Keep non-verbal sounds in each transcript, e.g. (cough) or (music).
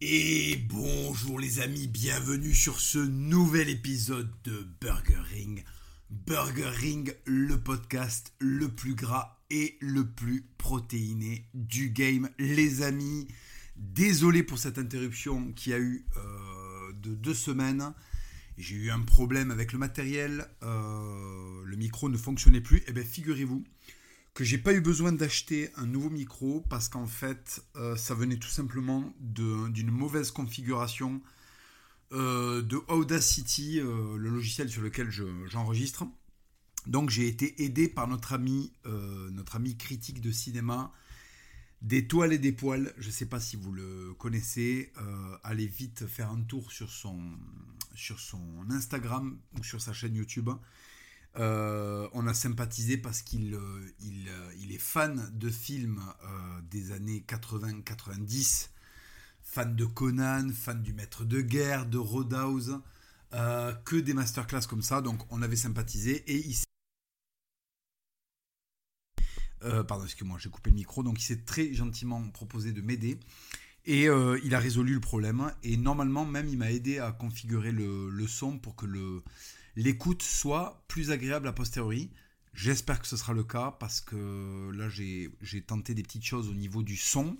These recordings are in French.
Et bonjour les amis, bienvenue sur ce nouvel épisode de Burger Ring. Burger Ring, le podcast le plus gras et le plus protéiné du game. Les amis, désolé pour cette interruption qui a eu euh, de deux semaines. J'ai eu un problème avec le matériel, euh, le micro ne fonctionnait plus. Eh bien figurez-vous que j'ai pas eu besoin d'acheter un nouveau micro parce qu'en fait, euh, ça venait tout simplement d'une mauvaise configuration euh, de Audacity, euh, le logiciel sur lequel j'enregistre. Donc j'ai été aidé par notre ami, notre ami critique de cinéma, des toiles et des poils. Je ne sais pas si vous le connaissez. allez vite faire un tour sur son, sur son Instagram ou sur sa chaîne YouTube. Euh, on a sympathisé parce qu'il euh, euh, est fan de films des années 80-90, fan de Conan, fan du Maître de Guerre, de Roadhouse, que des masterclass comme ça. Donc on avait sympathisé et il pardon, excuse-moi, j'ai coupé le micro. Donc il s'est très gentiment proposé de m'aider. Et il a résolu le problème. Et normalement, même, il m'a aidé à configurer le son pour que le, l'écoute soit plus agréable a posteriori. J'espère que ce sera le cas parce que là j'ai tenté des petites choses au niveau du son.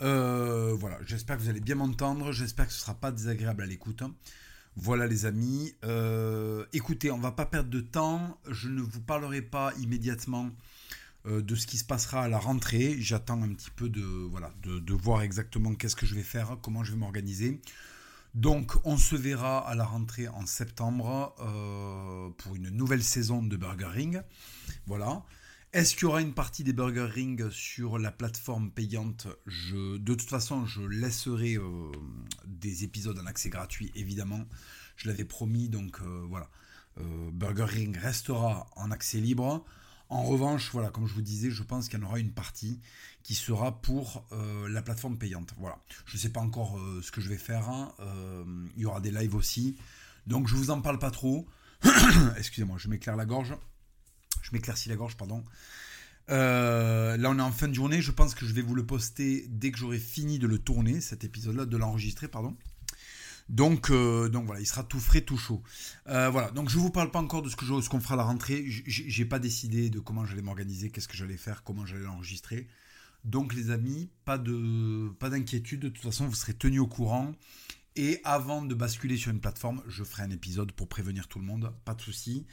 Euh, voilà, j'espère que vous allez bien m'entendre, j'espère que ce ne sera pas désagréable à l'écoute. Voilà les amis, euh, écoutez, on va pas perdre de temps, je ne vous parlerai pas immédiatement euh, de ce qui se passera à la rentrée, j'attends un petit peu de, voilà, de voir exactement qu'est-ce que je vais faire, comment je vais m'organiser. Donc on se verra à la rentrée en septembre euh, pour une nouvelle saison de Burger Ring. Voilà. Est-ce qu'il y aura une partie des Burger Ring sur la plateforme payante? Je, De toute façon, je laisserai euh, des épisodes en accès gratuit, évidemment. Je l'avais promis, donc euh, voilà. Burger Ring restera en accès libre. En revanche, voilà, comme je vous disais, je pense qu'il y en aura une partie qui sera pour euh, la plateforme payante. Voilà. Je ne sais pas encore euh, ce que je vais faire. Hein. Euh, il y aura des lives aussi. Donc je vous en parle pas trop. (coughs) Excusez-moi, je m'éclaire la gorge. Je m'éclaircis la gorge, pardon. là, on est en fin de journée. Je pense que je vais vous le poster dès que j'aurai fini de le tourner, cet épisode-là, de l'enregistrer, pardon. Donc, euh, donc voilà, il sera tout frais, tout chaud. Euh, voilà, donc je vous parle pas encore de ce qu'on fera à la rentrée. J'ai pas décidé de comment j'allais m'organiser, qu'est-ce que j'allais faire, comment j'allais l'enregistrer. Donc les amis, pas de pas d'inquiétude. De toute façon, vous serez tenus au courant. Et avant de basculer sur une plateforme, je ferai un épisode pour prévenir tout le monde. Pas de souci.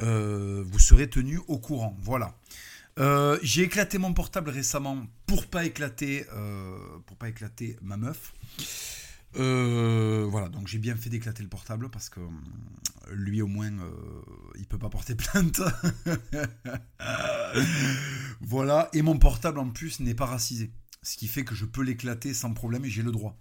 Euh, vous serez tenus au courant. Voilà. J'ai éclaté mon portable récemment pour pas éclater, pour pas éclater ma meuf. Euh, voilà, donc j'ai bien fait d'éclater le portable parce que euh, lui au moins euh, il peut pas porter (laughs) plainte. voilà, et mon portable en plus n'est pas racisé, ce qui fait que je peux l'éclater sans problème et j'ai le droit.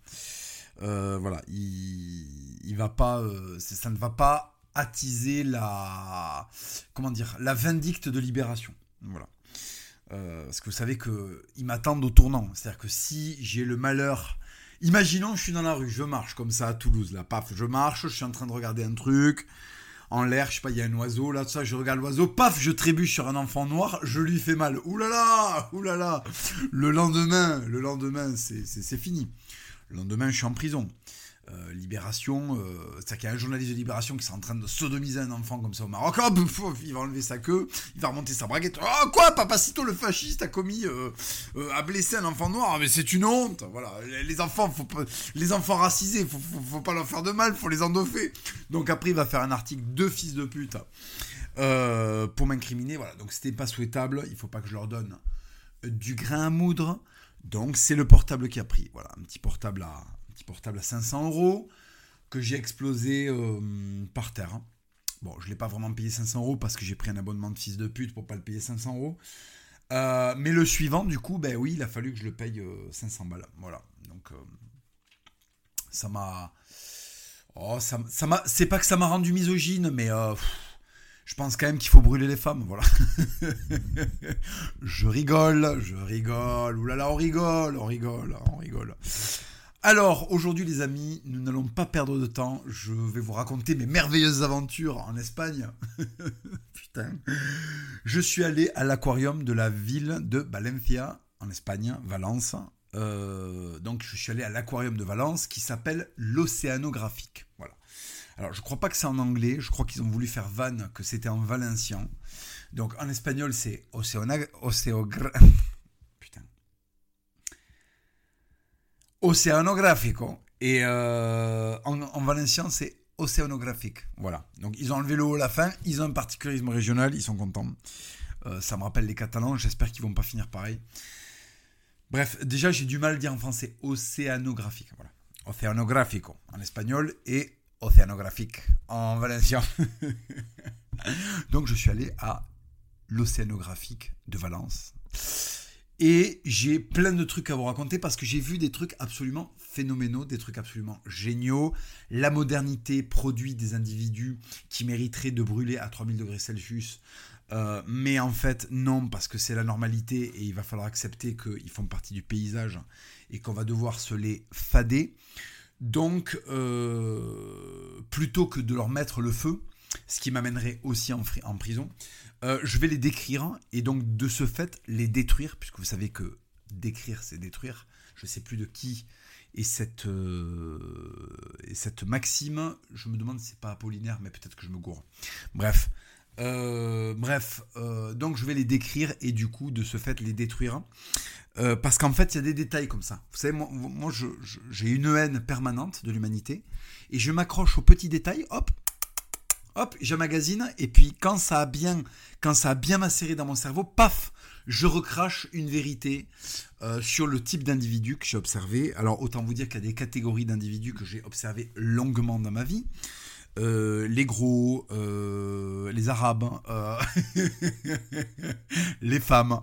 voilà, il, il va pas, ça ne va pas attiser la, comment dire, la vindicte de libération. Voilà. parce que vous savez qu'ils m'attendent au tournant. C'est-à-dire que si j'ai le malheur Imaginons, je suis dans la rue, je marche comme ça à Toulouse, là, paf, je marche, je suis en train de regarder un truc, en l'air, je sais pas, il y a un oiseau, là, tout ça, je regarde l'oiseau, paf, je trébuche sur un enfant noir, je lui fais mal. Ouh là. Le lendemain, le lendemain, c'est fini. Le lendemain, je suis en prison. Euh, Libération, euh, c'est-à-dire qu'il y a un journaliste de Libération qui est en train de sodomiser un enfant comme ça au Maroc. Oh, (laughs) il va enlever sa queue, il va remonter sa braguette. Oh quoi, Papacito le fasciste a commis, euh, a blessé un enfant noir. Mais c'est une honte. Voilà, les enfants, faut les enfants racisés, faut, faut, pas leur faire de mal, faut les endoffer. Donc après, il va faire un article de fils de pute pour m'incriminer. Voilà, donc c'était pas souhaitable. Il faut pas que je leur donne du grain à moudre. Donc c'est le portable qui a pris. Voilà, un petit portable à petit portable à 500 euros que j'ai explosé euh, par terre. Hein. Bon, je ne l'ai pas vraiment payé 500 euros parce que j'ai pris un abonnement de fils de pute pour pas le payer 500 euros. Euh, mais le suivant, du coup, ben oui, il a fallu que je le paye 500 euh, balles. Voilà. Donc, ça m'a. Oh, ça, m'a. C'est pas que ça m'a rendu misogyne, mais je pense quand même qu'il faut brûler les femmes. Voilà. (laughs) je rigole, je rigole. Là, on rigole, on rigole, on rigole. Alors, aujourd'hui, les amis, nous n'allons pas perdre de temps. Je vais vous raconter mes merveilleuses aventures en Espagne. (laughs) Putain. Je suis allé à l'aquarium de la ville de Valencia, en Espagne, Valence. donc je suis allé à l'aquarium de Valence qui s'appelle l'Océanographique. Voilà. Alors je crois pas que c'est en anglais, je crois qu'ils ont voulu faire van que c'était en valencien. Donc en espagnol c'est Océanogra... Putain. (laughs) Océanográfico. Et en, en valencien c'est océanographique. Voilà. Donc ils ont enlevé le haut à la fin, ils ont un particularisme régional, ils sont contents. Euh, ça me rappelle les Catalans, j'espère qu'ils vont pas finir pareil. Bref, déjà j'ai du mal à dire en français océanographique. Voilà. Océanográfico en espagnol et océanographique en valencien. (laughs) Donc je suis allé à l'océanographique de Valence. Et j'ai plein de trucs à vous raconter parce que j'ai vu des trucs absolument phénoménaux, des trucs absolument géniaux. La modernité produit des individus qui mériteraient de brûler à 3000 degrés Celsius. Euh, mais en fait, non, parce que c'est la normalité et il va falloir accepter qu'ils font partie du paysage et qu'on va devoir se les fader. Donc, euh, plutôt que de leur mettre le feu, ce qui m'amènerait aussi en, prison, euh, je vais les décrire et donc de ce fait les détruire, puisque vous savez que décrire c'est détruire. Je ne sais plus de qui est cette, euh, cette maxime. Je me demande si c'est pas Apollinaire, mais peut-être que je me gourre. Bref. Euh, bref, donc je vais les décrire et du coup de ce fait les détruire. parce qu'en fait, il y a des détails comme ça. Vous savez, moi j'ai une haine permanente de l'humanité et je m'accroche aux petits détails, hop, hop, magazine et puis quand ça a bien, quand ça a bien macéré dans mon cerveau, paf, je recrache une vérité euh, sur le type d'individu que j'ai observé. Alors autant vous dire qu'il y a des catégories d'individus que j'ai observé longuement dans ma vie. Euh, les gros, euh, les arabes, (laughs) les femmes,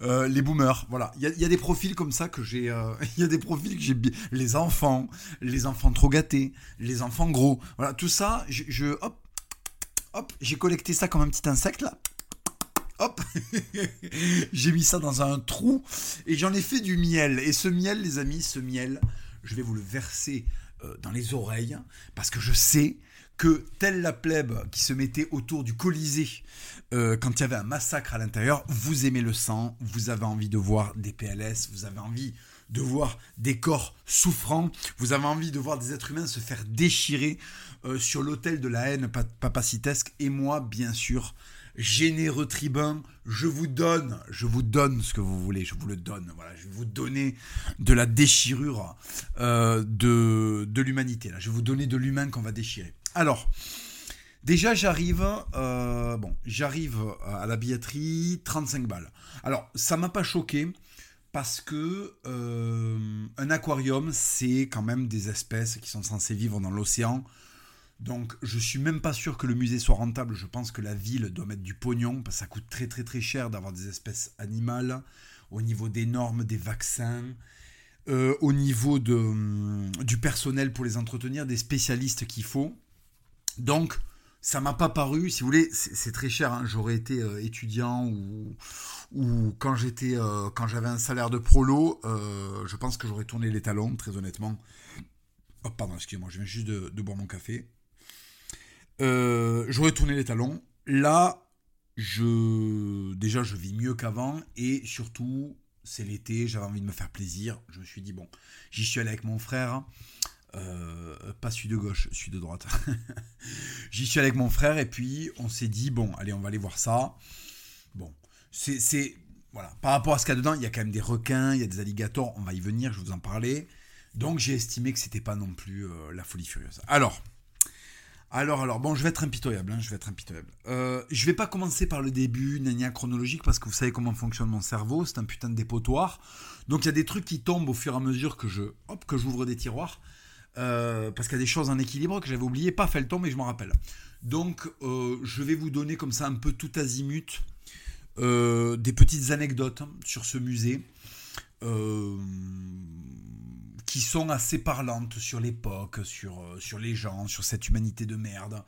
les boomers, voilà. Il y, a des profils comme ça que j'ai. (laughs) Il y a des profils que j'ai. Les enfants, les enfants trop gâtés, les enfants gros, voilà. Tout ça, je hop, Hop, j'ai collecté ça comme un petit insecte là. Hop, (laughs) j'ai mis ça dans un trou et j'en ai fait du miel. Et ce miel, les amis, ce miel, je vais vous le verser euh, dans les oreilles parce que je sais que telle la plèbe qui se mettait autour du Colisée euh, quand il y avait un massacre à l'intérieur, vous aimez le sang, vous avez envie de voir des PLS, vous avez envie de voir des corps souffrants, vous avez envie de voir des êtres humains se faire déchirer euh, sur l'autel de la haine papacitesque. Et moi, bien sûr, généreux tribun, je vous donne, je vous donne ce que vous voulez, je vous le donne. Voilà, je vais vous donner de la déchirure euh, de, l'humanité. Là, je vais vous donner de l'humain qu'on va déchirer. Alors. Déjà, j'arrive, euh, à la billetterie, 35 balles. Alors, ça m'a pas choqué parce que un aquarium, c'est quand même des espèces qui sont censées vivre dans l'océan. Donc je suis même pas sûr que le musée soit rentable. Je pense que la ville doit mettre du pognon parce que ça coûte très très très cher d'avoir des espèces animales au niveau des normes, des vaccins, euh, au niveau hum, du personnel pour les entretenir, des spécialistes qu'il faut. Donc ça m'a pas paru, si vous voulez, c'est très cher. Hein. J'aurais été euh, étudiant ou, ou quand j'étais euh, quand j'avais un salaire de prolo, je pense que j'aurais tourné les talons, très honnêtement. Oh, pardon, excusez-moi, je viens juste de boire mon café. Euh, j'aurais tourné les talons. Là, je déjà je vis mieux qu'avant et surtout c'est l'été, j'avais envie de me faire plaisir. Je me suis dit bon, j'y suis allé avec mon frère. Euh, pas celui de gauche, celui de droite. (laughs) j'y suis allé avec mon frère et puis on s'est dit bon, allez, on va aller voir ça. Bon, c'est voilà, par rapport à ce qu'il y a dedans, il y a quand même des requins, il y a des alligators, on va y venir, je vous en parler. Donc j'ai estimé que c'était pas non plus euh, la folie furieuse. Alors, alors, alors, bon, je vais être impitoyable, hein, je vais être impitoyable. Euh, je vais pas commencer par le début, nania chronologique, parce que vous savez comment fonctionne mon cerveau, c'est un putain de dépotoir. Donc il y a des trucs qui tombent au fur et à mesure que je, hop, que j'ouvre des tiroirs, euh, parce qu'il y a des choses en équilibre que j'avais oublié, pas fait le temps, mais je m'en rappelle. Donc euh, je vais vous donner comme ça un peu tout azimut des petites anecdotes sur ce musée. Qui sont assez parlantes sur l'époque, sur, euh, sur les gens, sur cette humanité de merde.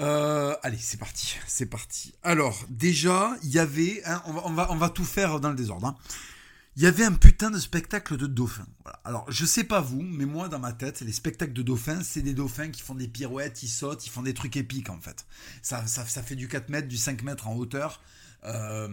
Euh, allez, c'est parti, c'est parti. Alors, déjà, il y avait, on, va, on, va, on, va, tout faire dans le désordre. Hein. Il y avait un putain de spectacle de dauphins. Alors, je sais pas vous, mais moi, dans ma tête, les spectacles de dauphins, c'est des dauphins qui font des pirouettes, ils sautent, ils font des trucs épiques, en fait. Ça, ça, ça fait du 4 mètres, du 5 mètres en hauteur. Euh,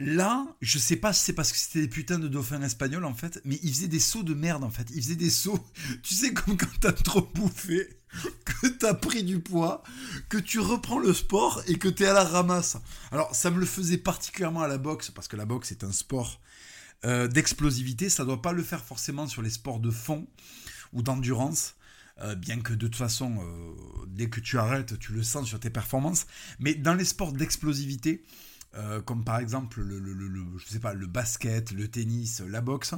Là, je sais pas si c'est parce que c'était des putains de dauphins espagnols en fait, mais ils faisaient des sauts de merde en fait. Ils faisaient des sauts, (laughs) tu sais, comme quand t'as trop bouffé, (laughs) que t'as pris du poids, que tu reprends le sport et que t'es à la ramasse. Alors, ça me le faisait particulièrement à la boxe, parce que la boxe est un sport euh, d'explosivité. Ça doit pas le faire forcément sur les sports de fond ou d'endurance. Euh, bien que de toute façon, euh, dès que tu arrêtes, tu le sens sur tes performances. Mais dans les sports d'explosivité, euh, comme par exemple le, je sais pas, le basket, le tennis, la boxe,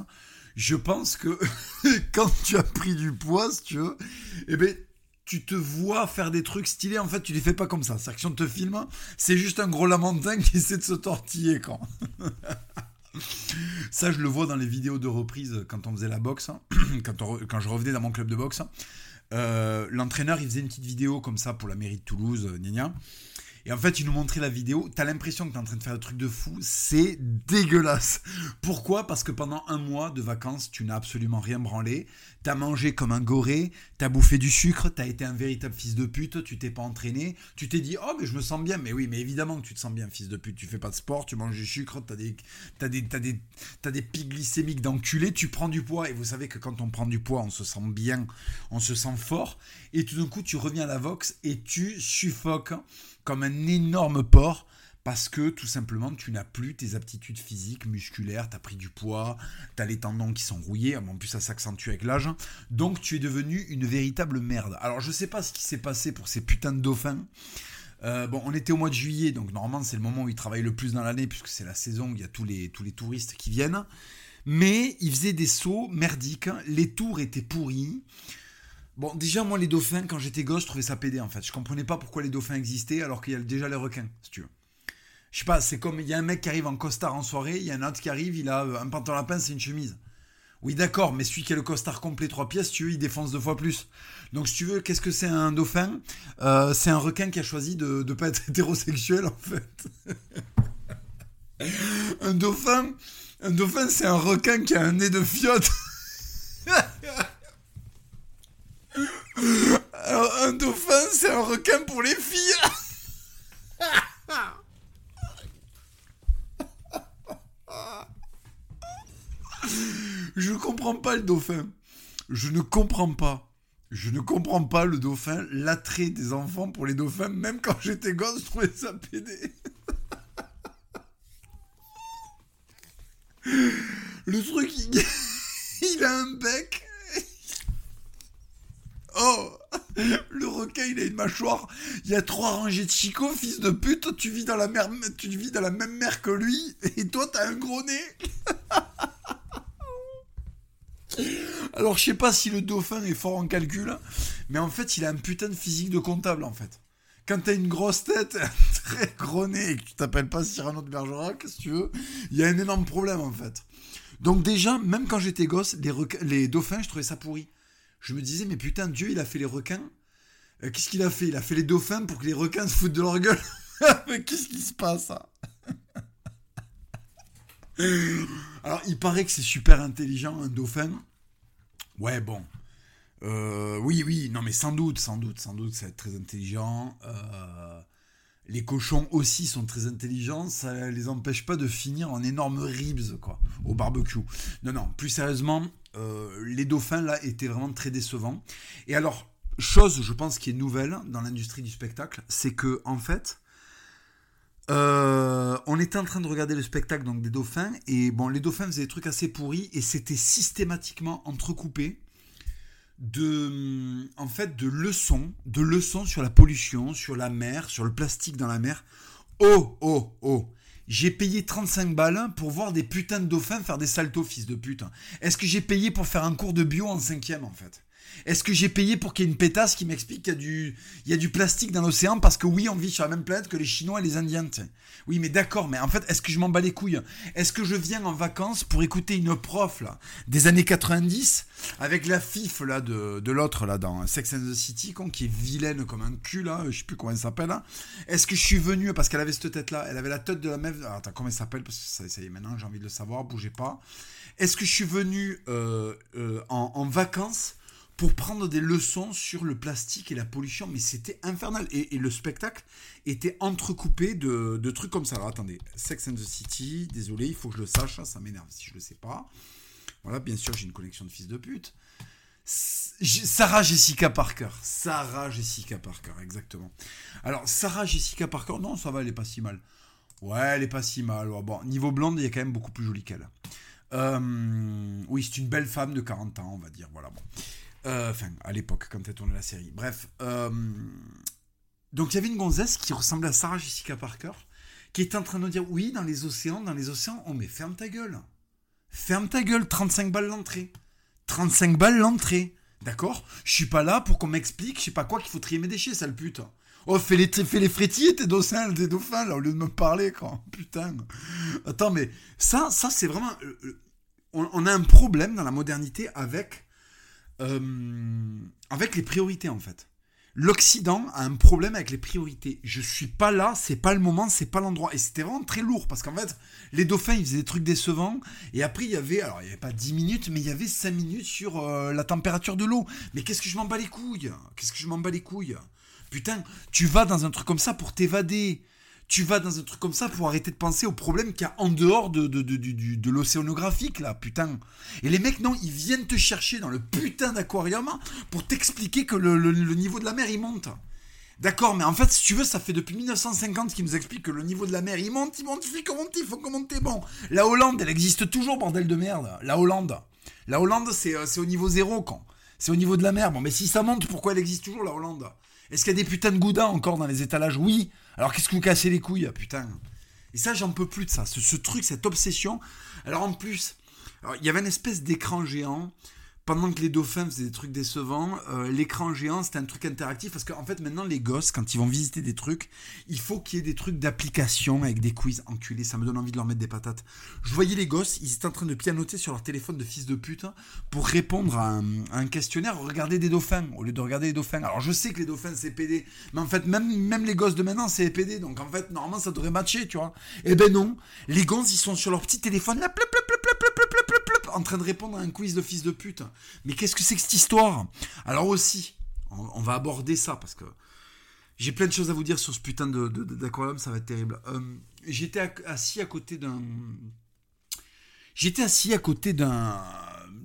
je pense que (laughs) quand tu as pris du poids, si tu veux, eh ben, tu te vois faire des trucs stylés, en fait, tu les fais pas comme ça. C'est-à-dire que si on te filme, c'est juste un gros lamentin (laughs) qui essaie de se tortiller quand. (laughs) ça, je le vois dans les vidéos de reprise quand on faisait la boxe, hein. (clears throat) quand, quand je revenais dans mon club de boxe. Euh, l'entraîneur, il faisait une petite vidéo comme ça pour la mairie de Toulouse, euh, gna et en fait, il nous montrait la vidéo. T'as l'impression que t'es en train de faire un truc de fou. C'est dégueulasse. (laughs) Pourquoi? Parce que pendant un mois de vacances, tu n'as absolument rien branlé. T'as mangé comme un goré. T'as bouffé du sucre. T'as été un véritable fils de pute. Tu t'es pas entraîné. Tu t'es dit, oh, mais je me sens bien. Mais oui, mais évidemment que tu te sens bien, fils de pute. Tu fais pas de sport. Tu manges du sucre. T'as des, as des, as des, des pics glycémiques d'enculé. Tu prends du poids. Et vous savez que quand on prend du poids, on se sent bien. On se sent fort. Et tout d'un coup, tu reviens à la Vox et tu suffoques comme un énorme porc parce que tout simplement tu n'as plus tes aptitudes physiques, musculaires, tu as pris du poids, tu as les tendons qui sont rouillés, en plus ça s'accentue avec l'âge, donc tu es devenu une véritable merde. Alors je sais pas ce qui s'est passé pour ces putains de dauphins. Euh, bon, on était au mois de juillet, donc normalement c'est le moment où ils travaillent le plus dans l'année, puisque c'est la saison où il y a tous les, tous les touristes qui viennent. Mais ils faisaient des sauts merdiques, les tours étaient pourris. Bon, déjà, moi, les dauphins, quand j'étais gosse, je trouvais ça pédé, en fait. Je comprenais pas pourquoi les dauphins existaient alors qu'il y a déjà les requins, si tu veux. Je sais pas, c'est comme il y a un mec qui arrive en costard en soirée, il y a un autre qui arrive, il a un pantalon à pince et une chemise. Oui, d'accord, mais celui qui a le costard complet trois pièces, tu veux, il défonce deux fois plus. Donc, si tu veux, qu'est-ce que c'est un dauphin? Euh, C'est un requin qui a choisi de ne pas être (laughs) hétérosexuel, en fait. (laughs) un dauphin, un dauphin, c'est un requin qui a un nez de fiotte. Alors, un dauphin, c'est un requin pour les filles. Je ne comprends pas dauphin. Je ne comprends pas. Je ne comprends pas le dauphin, l'attrait des enfants pour les dauphins. Même quand j'étais gosse, je trouvais ça pédé. Le truc, il, il a un bec Oh Le requin, il a une mâchoire. Il y a trois rangées de chicots, fils de pute. Tu vis dans la, mer... tu vis dans la même mer que lui. Et toi, t'as un gros nez. Alors, je sais pas si le dauphin est fort en calcul. Mais en fait, il a un putain de physique de comptable, en fait. Quand t'as une grosse tête, (laughs) très gros nez et que tu t'appelles pas Cyrano de Bergerac, si tu veux, il y a un énorme problème, en fait. Donc, déjà, même quand j'étais gosse, les, les dauphins, je trouvais ça pourri je me disais, mais putain, Dieu, il a fait les requins. Euh, qu'est-ce qu'il a fait? Il a fait les dauphins pour que les requins se foutent de leur gueule. (laughs) mais qu'est-ce qui se passe (laughs) Alors, il paraît que c'est super intelligent, un dauphin. Ouais, bon. Euh, oui, oui, non, mais sans doute, sans doute, sans doute, c'est très intelligent. Euh, les cochons aussi sont très intelligents, ça les empêche pas de finir en énormes ribs, quoi, au barbecue. Non, non, plus sérieusement, euh, les dauphins, là, étaient vraiment très décevants. Et alors, chose, je pense, qui est nouvelle dans l'industrie du spectacle, c'est que, en fait, euh, on était en train de regarder le spectacle donc, des dauphins, et bon, les dauphins faisaient des trucs assez pourris, et c'était systématiquement entrecoupé de, en fait, de leçons, de leçons sur la pollution, sur la mer, sur le plastique dans la mer. Oh, oh, oh j'ai payé 35 balles pour voir des putains de dauphins faire des saltos, fils de pute. Est-ce que j'ai payé pour faire un cours de bio en cinquième, en fait? Est-ce que j'ai payé pour qu'il y ait une pétasse qui m'explique qu'il y a du, il y a du plastique dans l'océan parce que oui, on vit sur la même planète que les Chinois et les Indiens, Oui, mais d'accord, mais en fait, est-ce que je m'en bats les couilles? Est-ce que je viens en vacances pour écouter une prof, là, des années 90, avec la fif, là, de, de l'autre, là, dans Sex and the City, con, qui est vilaine comme un cul, là, je sais plus comment elle s'appelle, Est-ce que je suis venu, parce qu'elle avait cette tête-là, elle avait la tête de la meuf, attends, comment elle s'appelle? Parce que ça, y est, maintenant, j'ai envie de le savoir, bougez pas. Est-ce que je suis venu euh, euh, en vacances pour prendre des leçons sur le plastique et la pollution. Mais c'était infernal. Et, le spectacle était entrecoupé de, trucs comme ça. Attendez, Sex and the City, désolé, il faut que je le sache, ça m'énerve si je le sais pas. Voilà, bien sûr, j'ai une collection de fils de pute. Sarah Jessica Parker. Sarah Jessica Parker, exactement. Alors, Sarah Jessica Parker, non, ça va, elle est pas si mal. Ouais, elle est pas si mal. bon, niveau blonde, il y a quand même beaucoup plus jolie qu'elle. Euh, oui, c'est une belle femme de 40 ans, on va dire. Voilà, bon. Euh, enfin, à l'époque, quand elle tournait la série. Bref. Euh, donc, il y avait une gonzesse qui ressemblait à Sarah Jessica Parker, qui était en train de dire Oui, dans les océans, dans les océans, oh, mais ferme ta gueule. Ferme ta gueule, 35 balles l'entrée. 35 balles l'entrée. D'accord? Je suis pas là pour qu'on m'explique, je sais pas quoi, qu'il faut trier mes déchets, sale pute. Oh, fais les, fais les frétilles, tes dauphins, tes dauphins, là, au lieu de me parler, quoi. (laughs) Putain. Attends, mais ça, ça c'est vraiment. Euh, on, a un problème dans la modernité avec. Euh, avec les priorités, en fait. L'Occident a un problème avec les priorités. Je suis pas là, c'est pas le moment, c'est pas l'endroit. Et c'était vraiment très lourd parce qu'en fait, les dauphins, ils faisaient des trucs décevants. Et après, il y avait, alors il y avait pas 10 minutes, mais il y avait 5 minutes sur la température de l'eau. Mais qu'est-ce que je m'en bats les couilles? Qu'est-ce que je m'en bats les couilles? Putain, tu vas dans un truc comme ça pour t'évader. Tu vas dans un truc comme ça pour arrêter de penser aux problèmes qu'il y a en dehors de, l'océanographique, là, putain. Et les mecs, non, ils viennent te chercher dans le putain d'aquarium pour t'expliquer que le, niveau de la mer, il monte. D'accord, mais en fait, si tu veux, ça fait depuis 1950 qu'ils nous expliquent que le niveau de la mer, il monte, il monte, il faut monter, il faut monter. Bon, la Hollande, elle existe toujours, bordel de merde. La Hollande. La Hollande, euh, c'est au niveau zéro, quand. C'est au niveau de la mer. Bon, mais si ça monte, pourquoi elle existe toujours, la Hollande? Est-ce qu'il y a des putains de goudins encore dans les étalages? Oui. Alors qu'est-ce que vous cassez les couilles, putain Et ça, j'en peux plus de ça. Ce, truc, cette obsession. Alors en plus, il y avait une espèce d'écran géant pendant que les dauphins faisaient des trucs décevants, euh, l'écran géant c'était un truc interactif parce qu'en fait maintenant les gosses quand ils vont visiter des trucs, il faut qu'il y ait des trucs d'application avec des quiz enculés, ça me donne envie de leur mettre des patates. Je voyais les gosses, ils étaient en train de pianoter sur leur téléphone de fils de pute pour répondre à un, questionnaire, regarder des dauphins au lieu de regarder les dauphins. Alors je sais que les dauphins c'est PD, mais en fait même, les gosses de maintenant c'est PD, donc en fait normalement ça devrait matcher, tu vois. Eh ben non, les gosses ils sont sur leur petit téléphone là, en train de répondre à un quiz de fils de pute. Mais qu'est-ce que c'est que cette histoire? Alors aussi, on, va aborder ça parce que j'ai plein de choses à vous dire sur ce putain d'aquarium, ça va être terrible. Euh, j'étais assis à côté d'un. J'étais assis à côté d'un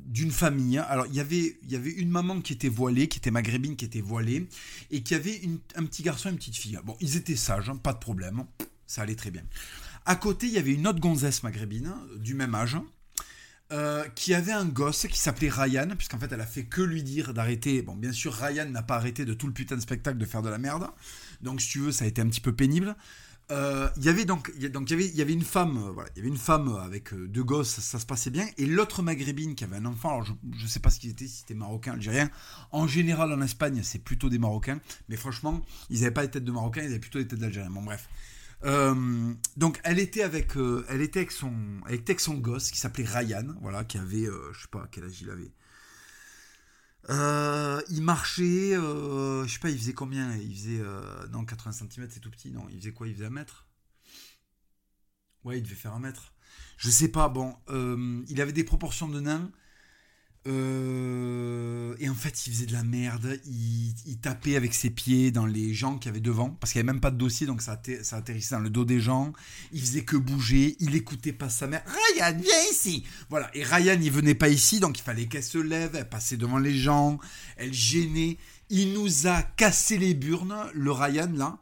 d'une famille. Alors, il y avait, une maman qui était voilée, qui était maghrébine, qui était voilée, et qui avait un petit garçon et une petite fille. Bon, ils étaient sages, hein, pas de problème, ça allait très bien. À côté, il y avait une autre gonzesse maghrébine, du même âge, euh, qui avait un gosse qui s'appelait Ryan, puisqu'en fait elle a fait que lui dire d'arrêter. Bon, bien sûr, Ryan n'a pas arrêté de tout le putain de spectacle de faire de la merde. Donc, si tu veux, ça a été un petit peu pénible. Euh, il y avait donc, donc il avait, y avait une femme, euh, voilà, il y avait une femme avec deux gosses, ça, se passait bien, et l'autre maghrébine qui avait un enfant, alors je, ne sais pas ce qu'ils étaient, si c'était marocain, algérien. En général, en Espagne, c'est plutôt des marocains, mais franchement, ils n'avaient pas les têtes de marocains, ils avaient plutôt les têtes d'algériens. Bon, bref. Euh, donc elle était avec, euh, elle était avec son, avec son gosse qui s'appelait Ryan, voilà, qui avait, euh, je sais pas quel âge il avait. il marchait, je sais pas, il faisait combien Il faisait, non, 80 cm, c'est tout petit, non, il faisait quoi Il faisait un mètre? Ouais, il devait faire un mètre. Je sais pas, bon, il avait des proportions de nain. Euh, et en fait, il faisait de la merde. Il, tapait avec ses pieds dans les gens qui avaient devant, parce qu'il n'y avait même pas de dossier, donc ça, atterrissait dans le dos des gens. Il faisait que bouger. Il écoutait pas sa mère. Ryan, viens ici. Voilà. Et Ryan, il venait pas ici, donc il fallait qu'elle se lève. Elle passait devant les gens. Elle gênait. Il nous a cassé les burnes, le Ryan là.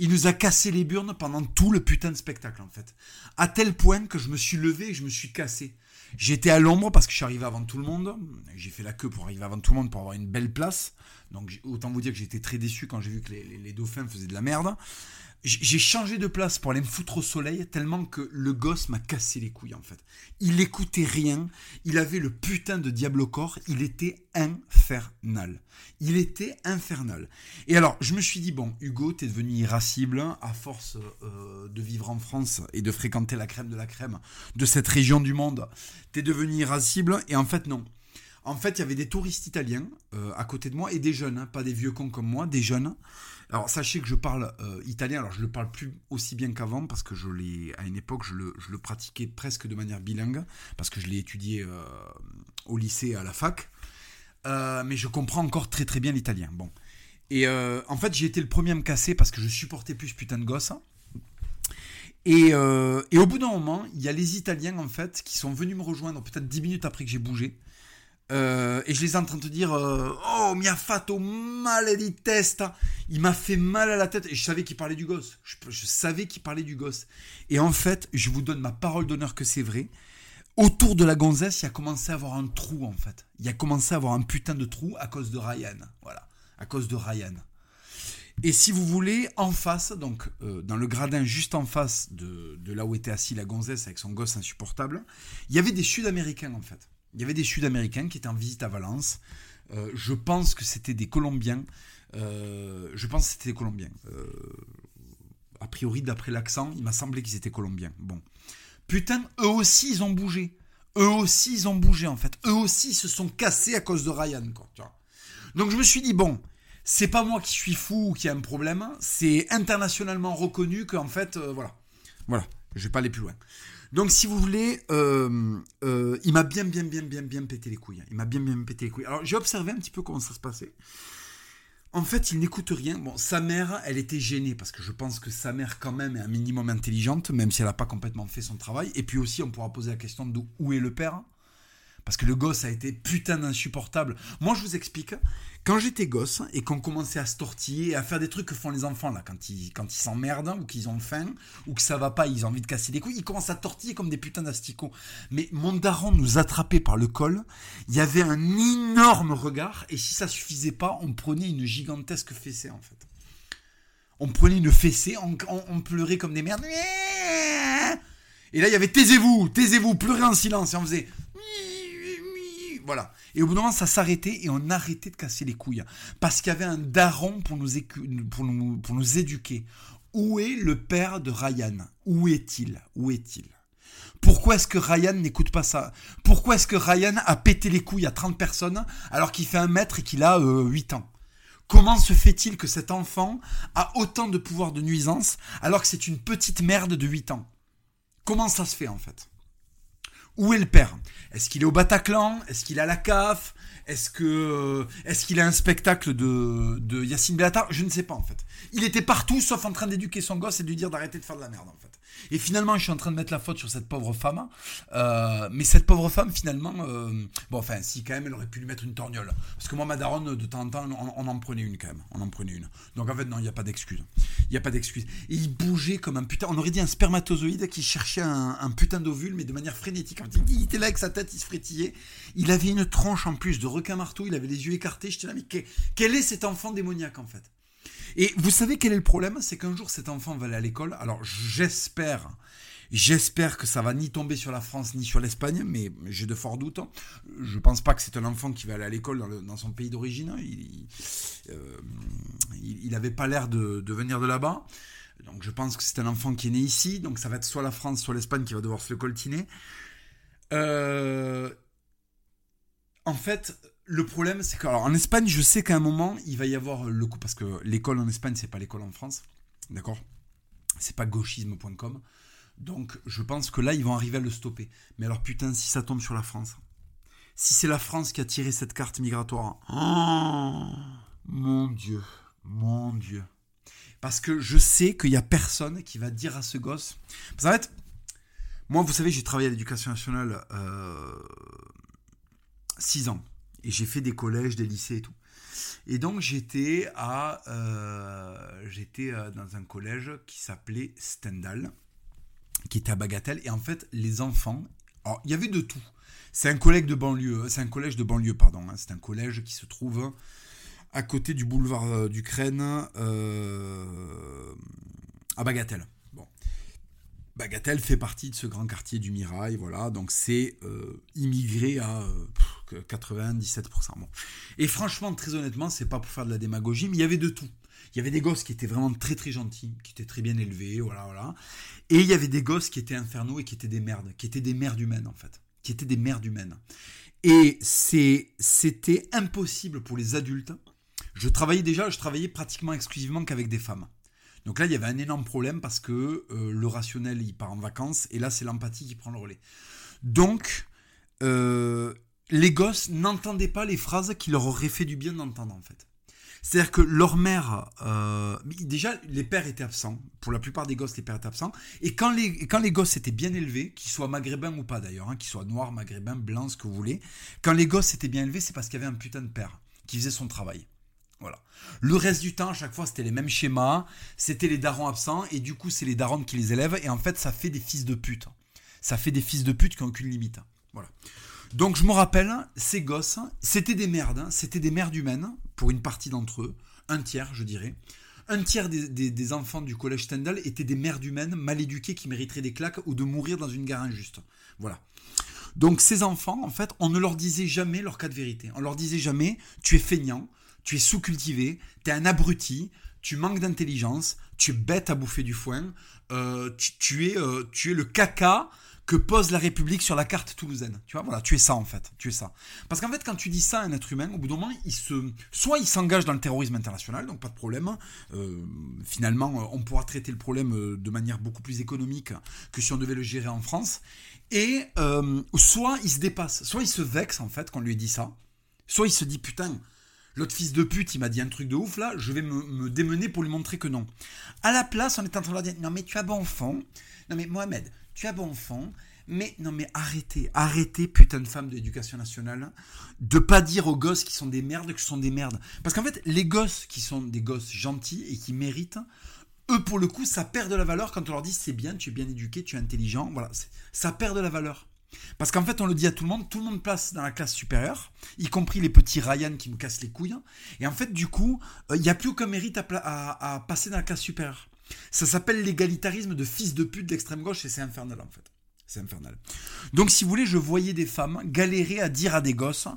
Il nous a cassé les burnes pendant tout le putain de spectacle en fait. À tel point que je me suis levé et je me suis cassé. J'étais à l'ombre parce que je suis arrivé avant tout le monde. J'ai fait la queue pour arriver avant tout le monde pour avoir une belle place. Donc autant vous dire que j'étais très déçu quand j'ai vu que les, dauphins faisaient de la merde. J'ai changé de place pour aller me foutre au soleil tellement que le gosse m'a cassé les couilles en fait. Il écoutait rien, il avait le putain de diable au corps, il était infernal. Il était infernal. Et alors, je me suis dit, bon, Hugo, t'es devenu irascible à force euh, de vivre en France et de fréquenter la crème de la crème de cette région du monde. T'es devenu irascible et en fait, non. En fait, il y avait des touristes italiens euh, à côté de moi et des jeunes, hein, pas des vieux cons comme moi, des jeunes. Alors sachez que je parle euh, italien, alors je le parle plus aussi bien qu'avant parce que je l'ai à une époque je le, je le, pratiquais presque de manière bilingue parce que je l'ai étudié euh, au lycée à la fac. euh, mais je comprends encore très très bien l'italien. Bon. Et en fait, j'ai été le premier à me casser parce que je supportais plus ce putain de gosse. Et, et au bout d'un moment, il y a les Italiens en fait qui sont venus me rejoindre peut-être 10 minutes après que j'ai bougé. Euh, et je les ai en train de te dire euh, Oh, mi ha fatto male di testa. Il m'a fait mal à la tête. Et je savais qu'il parlait du gosse. Je, je savais qu'il parlait du gosse. Et en fait, je vous donne ma parole d'honneur que c'est vrai. Autour de la gonzesse, il a commencé à avoir un trou en fait. Il a commencé à avoir un putain de trou à cause de Ryan. Voilà. À cause de Ryan. Et si vous voulez, en face, donc euh, dans le gradin juste en face de, de là où était assis la gonzesse avec son gosse insupportable, il y avait des Sud-Américains en fait. Il y avait des Sud-Américains qui étaient en visite à Valence. Euh, je pense que c'était des Colombiens. Euh, je pense que c'était des Colombiens. Euh, a priori, d'après l'accent, il m'a semblé qu'ils étaient Colombiens. Bon. Putain, eux aussi, ils ont bougé. Eux aussi, ils ont bougé, en fait. Eux aussi, ils se sont cassés à cause de Ryan. Donc, je me suis dit, bon, c'est pas moi qui suis fou ou qui a un problème. C'est internationalement reconnu qu'en fait, voilà. Voilà. Je vais pas aller plus loin. Donc, si vous voulez, euh, euh, il m'a bien, bien, bien, bien, bien pété les couilles. Il m'a bien, bien pété les couilles. Alors, j'ai observé un petit peu comment ça se passait. En fait, il n'écoute rien. Bon, sa mère, elle était gênée parce que je pense que sa mère, quand même, est un minimum intelligente, même si elle n'a pas complètement fait son travail. Et puis aussi, on pourra poser la question de où est le père parce que le gosse a été putain d'insupportable. Moi, je vous explique. Quand j'étais gosse et qu'on commençait à se tortiller à faire des trucs que font les enfants là, quand ils quand ils s'emmerdent ou qu'ils ont faim ou que ça va pas, ils ont envie de casser des couilles, ils commencent à tortiller comme des putains d'asticots. Mais mon daron nous attrapait par le col. Il y avait un énorme regard et si ça suffisait pas, on prenait une gigantesque fessée en fait. On prenait une fessée, on, on- on pleurait comme des merdes. Et là, il y avait taisez-vous, taisez-vous, pleurez en silence. Et on faisait. Et au bout d'un moment, ça s'arrêtait et on arrêtait de casser les couilles. Parce qu'il y avait un daron pour nous, éduquer. Où est le père de Ryan? Où est-il? Où est-il? Pourquoi est-ce que Ryan n'écoute pas ça? Pourquoi est-ce que Ryan a pété les couilles à 30 personnes alors qu'il fait un mètre et qu'il a euh, 8 ans? Comment se fait-il que cet enfant a autant de pouvoir de nuisance alors que c'est une petite merde de 8 ans? Comment ça se fait en fait? Où est le père? Est-ce qu'il est au Bataclan? Est-ce qu'il est à la CAF Est-ce que euh, est-ce qu'il a un spectacle de, de Yacine Bellatar? Je ne sais pas en fait. Il était partout sauf en train d'éduquer son gosse et de lui dire d'arrêter de faire de la merde en fait. Et finalement, je suis en train de mettre la faute sur cette pauvre femme. Euh, mais cette pauvre femme, finalement, euh, bon, enfin, si quand même, elle aurait pu lui mettre une torgnole. Parce que moi, ma daronne, de temps en temps, on, en prenait une quand même. On en prenait une. Donc en fait, non, il n'y a pas d'excuse. Il n'y a pas d'excuse. Et il bougeait comme un putain. On aurait dit un spermatozoïde qui cherchait un, putain d'ovule, mais de manière frénétique. Il était là avec sa tête, il se frétillait. Il avait une tronche en plus de requin marteau. Il avait les yeux écartés. J'étais là, mais quel est cet enfant démoniaque en fait? Et vous savez quel est le problème? C'est qu'un jour cet enfant va aller à l'école. Alors j'espère, j'espère que ça va ni tomber sur la France ni sur l'Espagne, mais j'ai de forts doutes. Je pense pas que c'est un enfant qui va aller à l'école dans, son pays d'origine. Il, euh, il, il avait pas l'air de, de venir de là-bas. Donc je pense que c'est un enfant qui est né ici. Donc ça va être soit la France, soit l'Espagne qui va devoir se le coltiner. Euh, en fait, le problème, c'est qu'en Espagne, je sais qu'à un moment, il va y avoir le coup, parce que l'école en Espagne, c'est pas l'école en France, d'accord? C'est pas gauchisme.com. Donc, je pense que là, ils vont arriver à le stopper. Mais alors, putain, si ça tombe sur la France, si c'est la France qui a tiré cette carte migratoire, oh, mon Dieu, mon Dieu. Parce que je sais qu'il y a personne qui va dire à ce gosse. Parce qu'en fait, moi, vous savez, j'ai travaillé à l'éducation nationale euh, 6 ans. Et j'ai fait des collèges, des lycées et tout. Et donc j'étais à euh, euh, dans un collège qui s'appelait Stendhal, qui était à Bagatelle. Et en fait, les enfants, alors il y avait de tout. C'est un collège de banlieue, c'est un collège de banlieue, pardon. hein. c'est un collège qui se trouve à côté du boulevard euh, d'Ukraine, euh, à Bagatelle. Bagatelle fait partie de ce grand quartier du Mirail, voilà, donc c'est euh, immigré à euh, pff, 97%. Bon. Et franchement, très honnêtement, c'est pas pour faire de la démagogie, mais il y avait de tout. Il y avait des gosses qui étaient vraiment très très gentils, qui étaient très bien élevés, voilà, voilà. Et il y avait des gosses qui étaient infernaux et qui étaient des merdes, qui étaient des merdes humaines en fait, qui étaient des merdes humaines. Et c'était impossible pour les adultes. Je travaillais déjà, je travaillais pratiquement exclusivement qu'avec des femmes. Donc là, il y avait un énorme problème parce que euh, le rationnel, il part en vacances, et là, c'est l'empathie qui prend le relais. Donc, euh, les gosses n'entendaient pas les phrases qui leur auraient fait du bien d'entendre en fait. C'est-à-dire que leur mère, euh, déjà les pères étaient absents. Pour la plupart des gosses, les pères étaient absents. Et quand les, gosses étaient bien élevés, qu'ils soient maghrébins ou pas d'ailleurs, hein, qu'ils soient noirs, maghrébins, blancs, ce que vous voulez, quand les gosses étaient bien élevés, c'est parce qu'il y avait un putain de père qui faisait son travail. Voilà. Le reste du temps, à chaque fois, c'était les mêmes schémas. C'était les darons absents. Et du coup, c'est les darons qui les élèvent. Et en fait, ça fait des fils de pute. Ça fait des fils de pute qui n'ont aucune limite. Voilà. Donc, je me rappelle, ces gosses, c'était des merdes. Hein. C'était des merdes humaines, pour une partie d'entre eux. Un tiers, je dirais. Un tiers des, enfants du collège Stendhal étaient des merdes humaines mal éduquées qui mériteraient des claques ou de mourir dans une gare injuste. Voilà. Donc ces enfants, en fait, on ne leur disait jamais leur cas de vérité. On leur disait jamais, tu es feignant, tu es sous-cultivé, tu es un abruti, tu manques d'intelligence, tu es bête à bouffer du foin, euh, tu, es, euh, tu es le caca que pose la République sur la carte toulousaine. Tu vois, voilà, tu es ça en fait, tu es ça. Parce qu'en fait, quand tu dis ça à un être humain, au bout d'un moment, il se, soit il s'engage dans le terrorisme international, donc pas de problème. Euh, finalement, on pourra traiter le problème de manière beaucoup plus économique que si on devait le gérer en France. Et soit il se dépasse, soit il se vexe en fait quand on lui dit ça, soit il se dit putain L'autre fils de pute, il m'a dit un truc de ouf là, je vais me, démener pour lui montrer que non. À la place, on est en train de dire non mais tu as bon fond. Non mais Mohamed, tu as bon fond. Mais non mais arrêtez, arrêtez putain de femme de l'éducation nationale de pas dire aux gosses qui sont des merdes que ce sont des merdes. Parce qu'en fait, les gosses qui sont des gosses gentils et qui méritent, eux pour le coup, ça perd de la valeur quand on leur dit c'est bien, tu es bien éduqué, tu es intelligent. Voilà, ça perd de la valeur. Parce qu'en fait, on le dit à tout le monde, tout le monde passe dans la classe supérieure, y compris les petits Ryan qui nous cassent les couilles. Et en fait, du coup, euh, il n'y a plus aucun mérite à, passer dans la classe supérieure. Ça s'appelle l'égalitarisme de fils de pute d'extrême gauche et c'est infernal en fait. C'est infernal. Donc, si vous voulez, je voyais des femmes galérer à dire à des gosses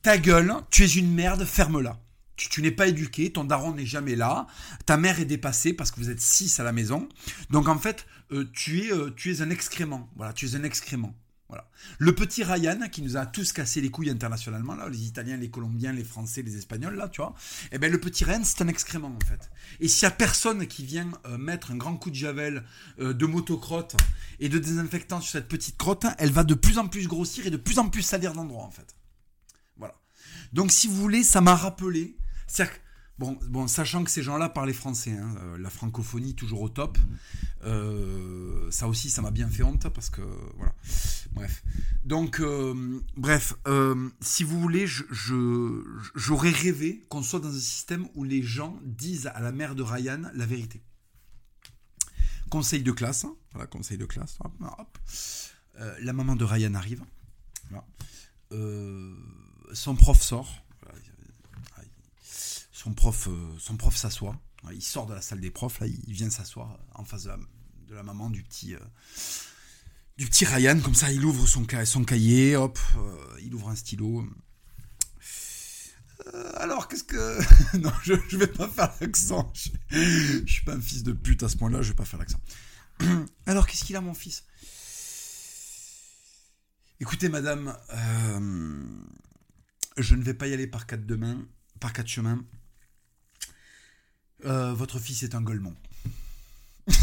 Ta gueule, tu es une merde, ferme-la. Tu, n'es pas éduqué, ton daron n'est jamais là, ta mère est dépassée parce que vous êtes six à la maison. Donc, en fait, euh, tu, es, euh, tu es un excrément. Voilà, tu es un excrément. Le petit Ryan qui nous a tous cassé les couilles internationalement, les Italiens, les Colombiens, les Français, les Espagnols, là, tu vois. Eh ben le petit Ryan, c'est un excrément en fait. Et s'il y a personne qui vient euh, mettre un grand coup de javel, euh, de motocrotte et de désinfectant sur cette petite crotte, elle va de plus en plus grossir et de plus en plus salir d'endroit en fait. Voilà. Donc si vous voulez, ça m'a rappelé. Bon, bon, sachant que ces gens-là parlaient français, hein, euh, la francophonie toujours au top. Euh, ça aussi, ça m'a bien fait honte parce que voilà. Bref. Donc, euh, bref, si vous voulez, j'aurais rêvé qu'on soit dans un système où les gens disent à la mère de Ryan la vérité. Conseil de classe, hein, voilà, conseil de classe. la maman de Ryan arrive. son prof sort son prof, euh, prof s'assoit. Il sort de la salle des profs, là, il vient s'asseoir en face de la, maman du petit, euh, du petit Ryan. Comme ça, il ouvre son, cahier, hop, euh, il ouvre un stylo. alors, qu'est-ce que. (laughs) non, je, je vais pas faire l'accent. Je, je, suis pas un fils de pute à ce point-là, je vais pas faire l'accent. (clears throat) alors, qu'est-ce qu'il a, mon fils? Écoutez, madame, je ne vais pas y aller par quatre par quatre chemins. Euh, votre fils est un golemon. (laughs)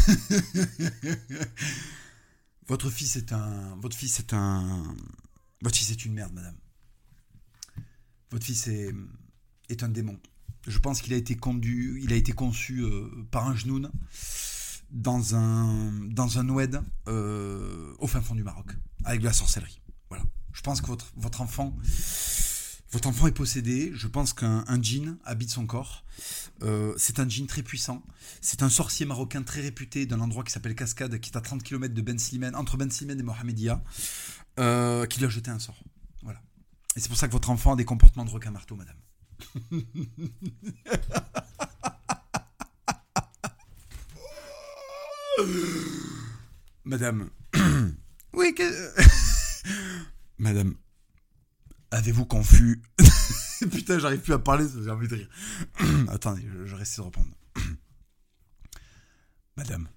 votre fils est un. Votre fils est un. Votre fils est une merde, madame. Votre fils est, est un démon. Je pense qu'il a été conduit, il a été conçu euh, par un genoun dans un dans un oued euh, au fin fond du Maroc avec de la sorcellerie. Voilà. Je pense que votre votre enfant votre enfant est possédé. Je pense qu'un djinn habite son corps. Euh, c'est un djinn très puissant. C'est un sorcier marocain très réputé d'un endroit qui s'appelle Cascade, qui est à 30 km de Ben Slimane, entre Ben Slimane et Mohamedia, euh, qui lui a jeté un sort. Voilà. Et c'est pour ça que votre enfant a des comportements de requin marteau, madame. (laughs) madame. (coughs) oui, que... (coughs) madame. Avez-vous confus (laughs) Putain, j'arrive plus à parler, j'ai envie de rire. (clears throat) Attendez, je, je reste de reprendre. (clears throat) Madame,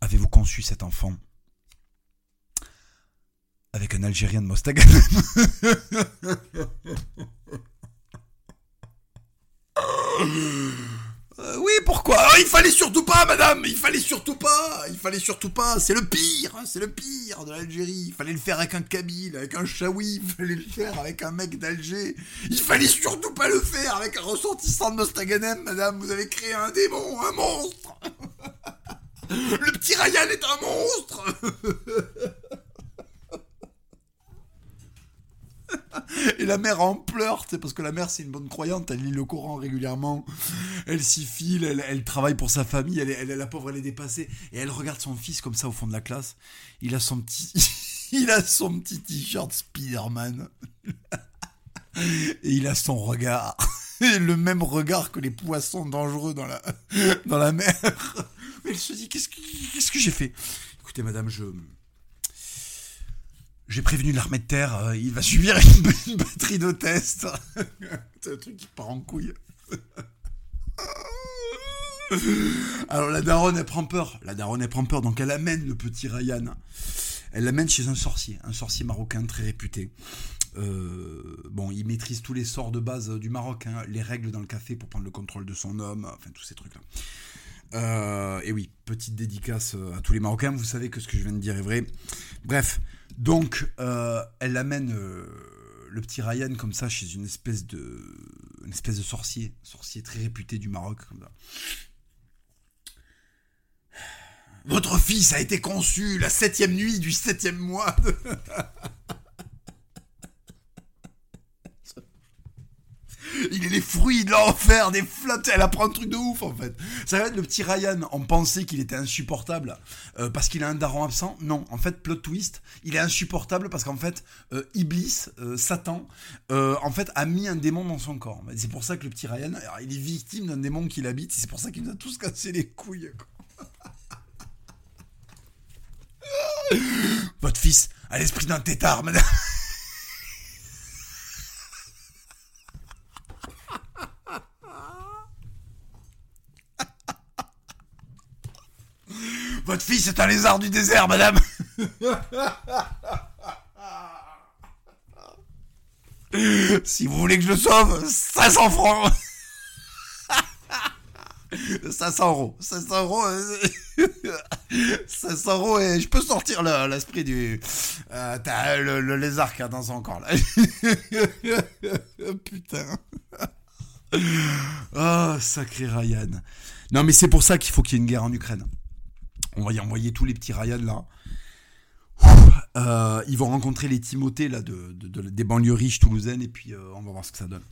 avez-vous conçu cet enfant avec un Algérien de Mostagan (laughs) (laughs) euh, Oui, pourquoi? Quoi. Oh, il fallait surtout pas, madame. Il fallait surtout pas. Il fallait surtout pas. C'est le pire. Hein, c'est le pire de l'Algérie. Il fallait le faire avec un Kabyle, avec un Chaoui. Il fallait le faire avec un mec d'Alger. Il fallait surtout pas le faire avec un ressortissant de Mostaganem, madame. Vous avez créé un démon, un monstre. (laughs) le petit Ryan est un monstre. (laughs) (laughs) Et la mère en pleure, c'est parce que la mère c'est une bonne croyante, elle lit le Coran régulièrement, elle s'y file, elle, travaille pour sa famille, elle, elle, la pauvre elle est dépassée, et elle regarde son fils comme ça au fond de la classe, il a son petit, (laughs) il a son petit t-shirt Spider-Man, (laughs) et il a son regard, le même regard que les poissons dangereux dans la, dans la mer. Mais elle se dit, qu'est-ce que, qu'est-ce que j'ai fait? Écoutez madame, je... J'ai prévenu l'armée de terre, euh, il va subir (laughs) une, batterie de tests. (laughs) C'est un truc qui part en couille. (laughs) Alors la daronne, elle prend peur. La daronne, elle prend peur, donc elle amène le petit Ryan. Elle l'amène chez un sorcier, un sorcier marocain très réputé. Euh, bon, il maîtrise tous les sorts de base du Maroc, hein. les règles dans le café pour prendre le contrôle de son homme, enfin tous ces trucs-là. Euh, et oui, petite dédicace à tous les Marocains, vous savez que ce que je viens de dire est vrai. Bref, donc, euh, elle amène euh, le petit Ryan comme ça chez une espèce de, une espèce de sorcier, sorcier très réputé du Maroc. Votre fils a été conçu la septième nuit du septième mois. (laughs) Il est les fruits de l'enfer, des flottes. Elle apprend un truc de ouf en fait. Ça va être le petit Ryan. On pensait qu'il était insupportable euh, parce qu'il a un daron absent? Non, en fait, plot twist, il est insupportable parce qu'en fait, euh, Iblis, euh, Satan, en fait, a mis un démon dans son corps. C'est pour ça que le petit Ryan, il est victime d'un démon qui l'habite. C'est pour ça qu'il nous a tous cassé les couilles. (laughs) Votre fils a l'esprit d'un tétard, madame. Votre fils est un lézard du désert, madame Si vous voulez que je le sauve, 500 francs 500 euros. 500 euros. 500 euh, euros et je peux sortir l'esprit du. Euh, t'as le, lézard qui a dans son corps là. (laughs) Putain. Oh, sacré Ryan. Non, mais c'est pour ça qu'il faut qu'il y ait une guerre en Ukraine. On va y envoyer tous les petits Ryan là. Euh, ils vont rencontrer les Timothées là, de, des banlieues riches toulousaines et puis euh, on va voir ce que ça donne.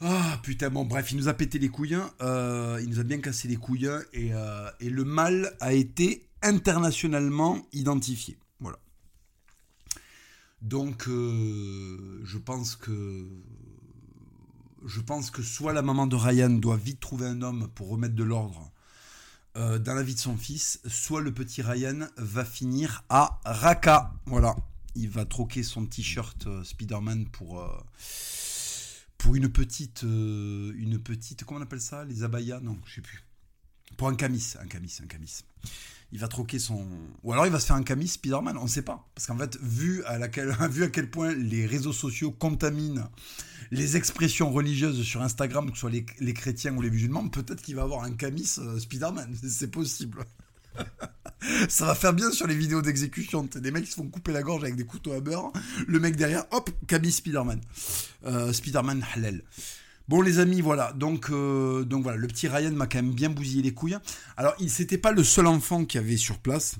Ah putain, bon bref, il nous a pété les couilles, euh, il nous a bien cassé les couilles et, et le mal a été internationalement identifié. Voilà. Donc je pense que je pense que soit la maman de Ryan doit vite trouver un homme pour remettre de l'ordre euh, dans la vie de son fils, soit le petit Ryan va finir à Raqqa. Voilà. Il va troquer son t-shirt euh, Spider-Man pour, euh, pour une petite. une petite. Comment on appelle ça? Les abayas? Non, je sais plus. Pour un camis. Un camis, un camis il va troquer son. Ou alors il va se faire un camis Spider-Man, on ne sait pas. Parce qu'en fait, vu à, laquelle... (laughs) vu à quel point les réseaux sociaux contaminent les expressions religieuses sur Instagram, que ce soit les, chrétiens ou les musulmans, peut-être qu'il va avoir un camis euh, Spider-Man. (laughs) C'est possible. (laughs) Ça va faire bien sur les vidéos d'exécution. Des mecs qui se font couper la gorge avec des couteaux à beurre. Le mec derrière, hop, camis Spider-Man. Euh, Spider-Man halal. Bon les amis, voilà. Donc, euh, donc voilà, le petit Ryan m'a quand même bien bousillé les couilles. Alors, il n'était pas le seul enfant qui avait sur place.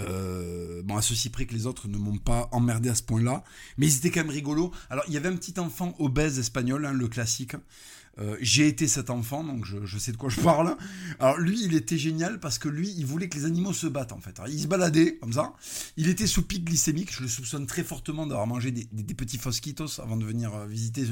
Euh, bon, à ceci près que les autres ne m'ont pas emmerdé à ce point-là. Mais c'était quand même rigolo. Alors, il y avait un petit enfant obèse espagnol, hein, le classique. Euh, j'ai été cet enfant, donc je, sais de quoi je parle. Alors lui, il était génial parce que lui, il voulait que les animaux se battent en fait. il se baladait comme ça. Il était sous pic glycémique. Je le soupçonne très fortement d'avoir mangé des, petits fosquitos avant de venir euh, visiter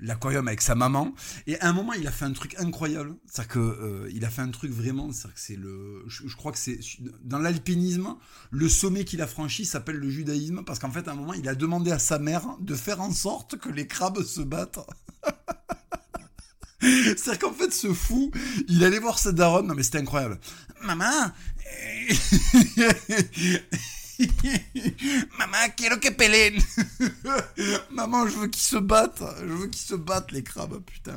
l'aquarium avec sa maman. Et à un moment, il a fait un truc incroyable. C'est-à-dire que euh, il a fait un truc vraiment. cest que c'est le. Je, je, crois que c'est dans l'alpinisme, le sommet qu'il a franchi s'appelle le judaïsme parce qu'en fait, à un moment, il a demandé à sa mère de faire en sorte que les crabes se battent. (laughs) C'est-à-dire qu'en fait, ce fou, il allait voir sa daronne. Non, mais c'était incroyable. Maman (laughs) (laughs) Maman, quiero. (laughs) Maman, je veux qu'ils se battent. Je veux qu'ils se battent, les crabes, putain.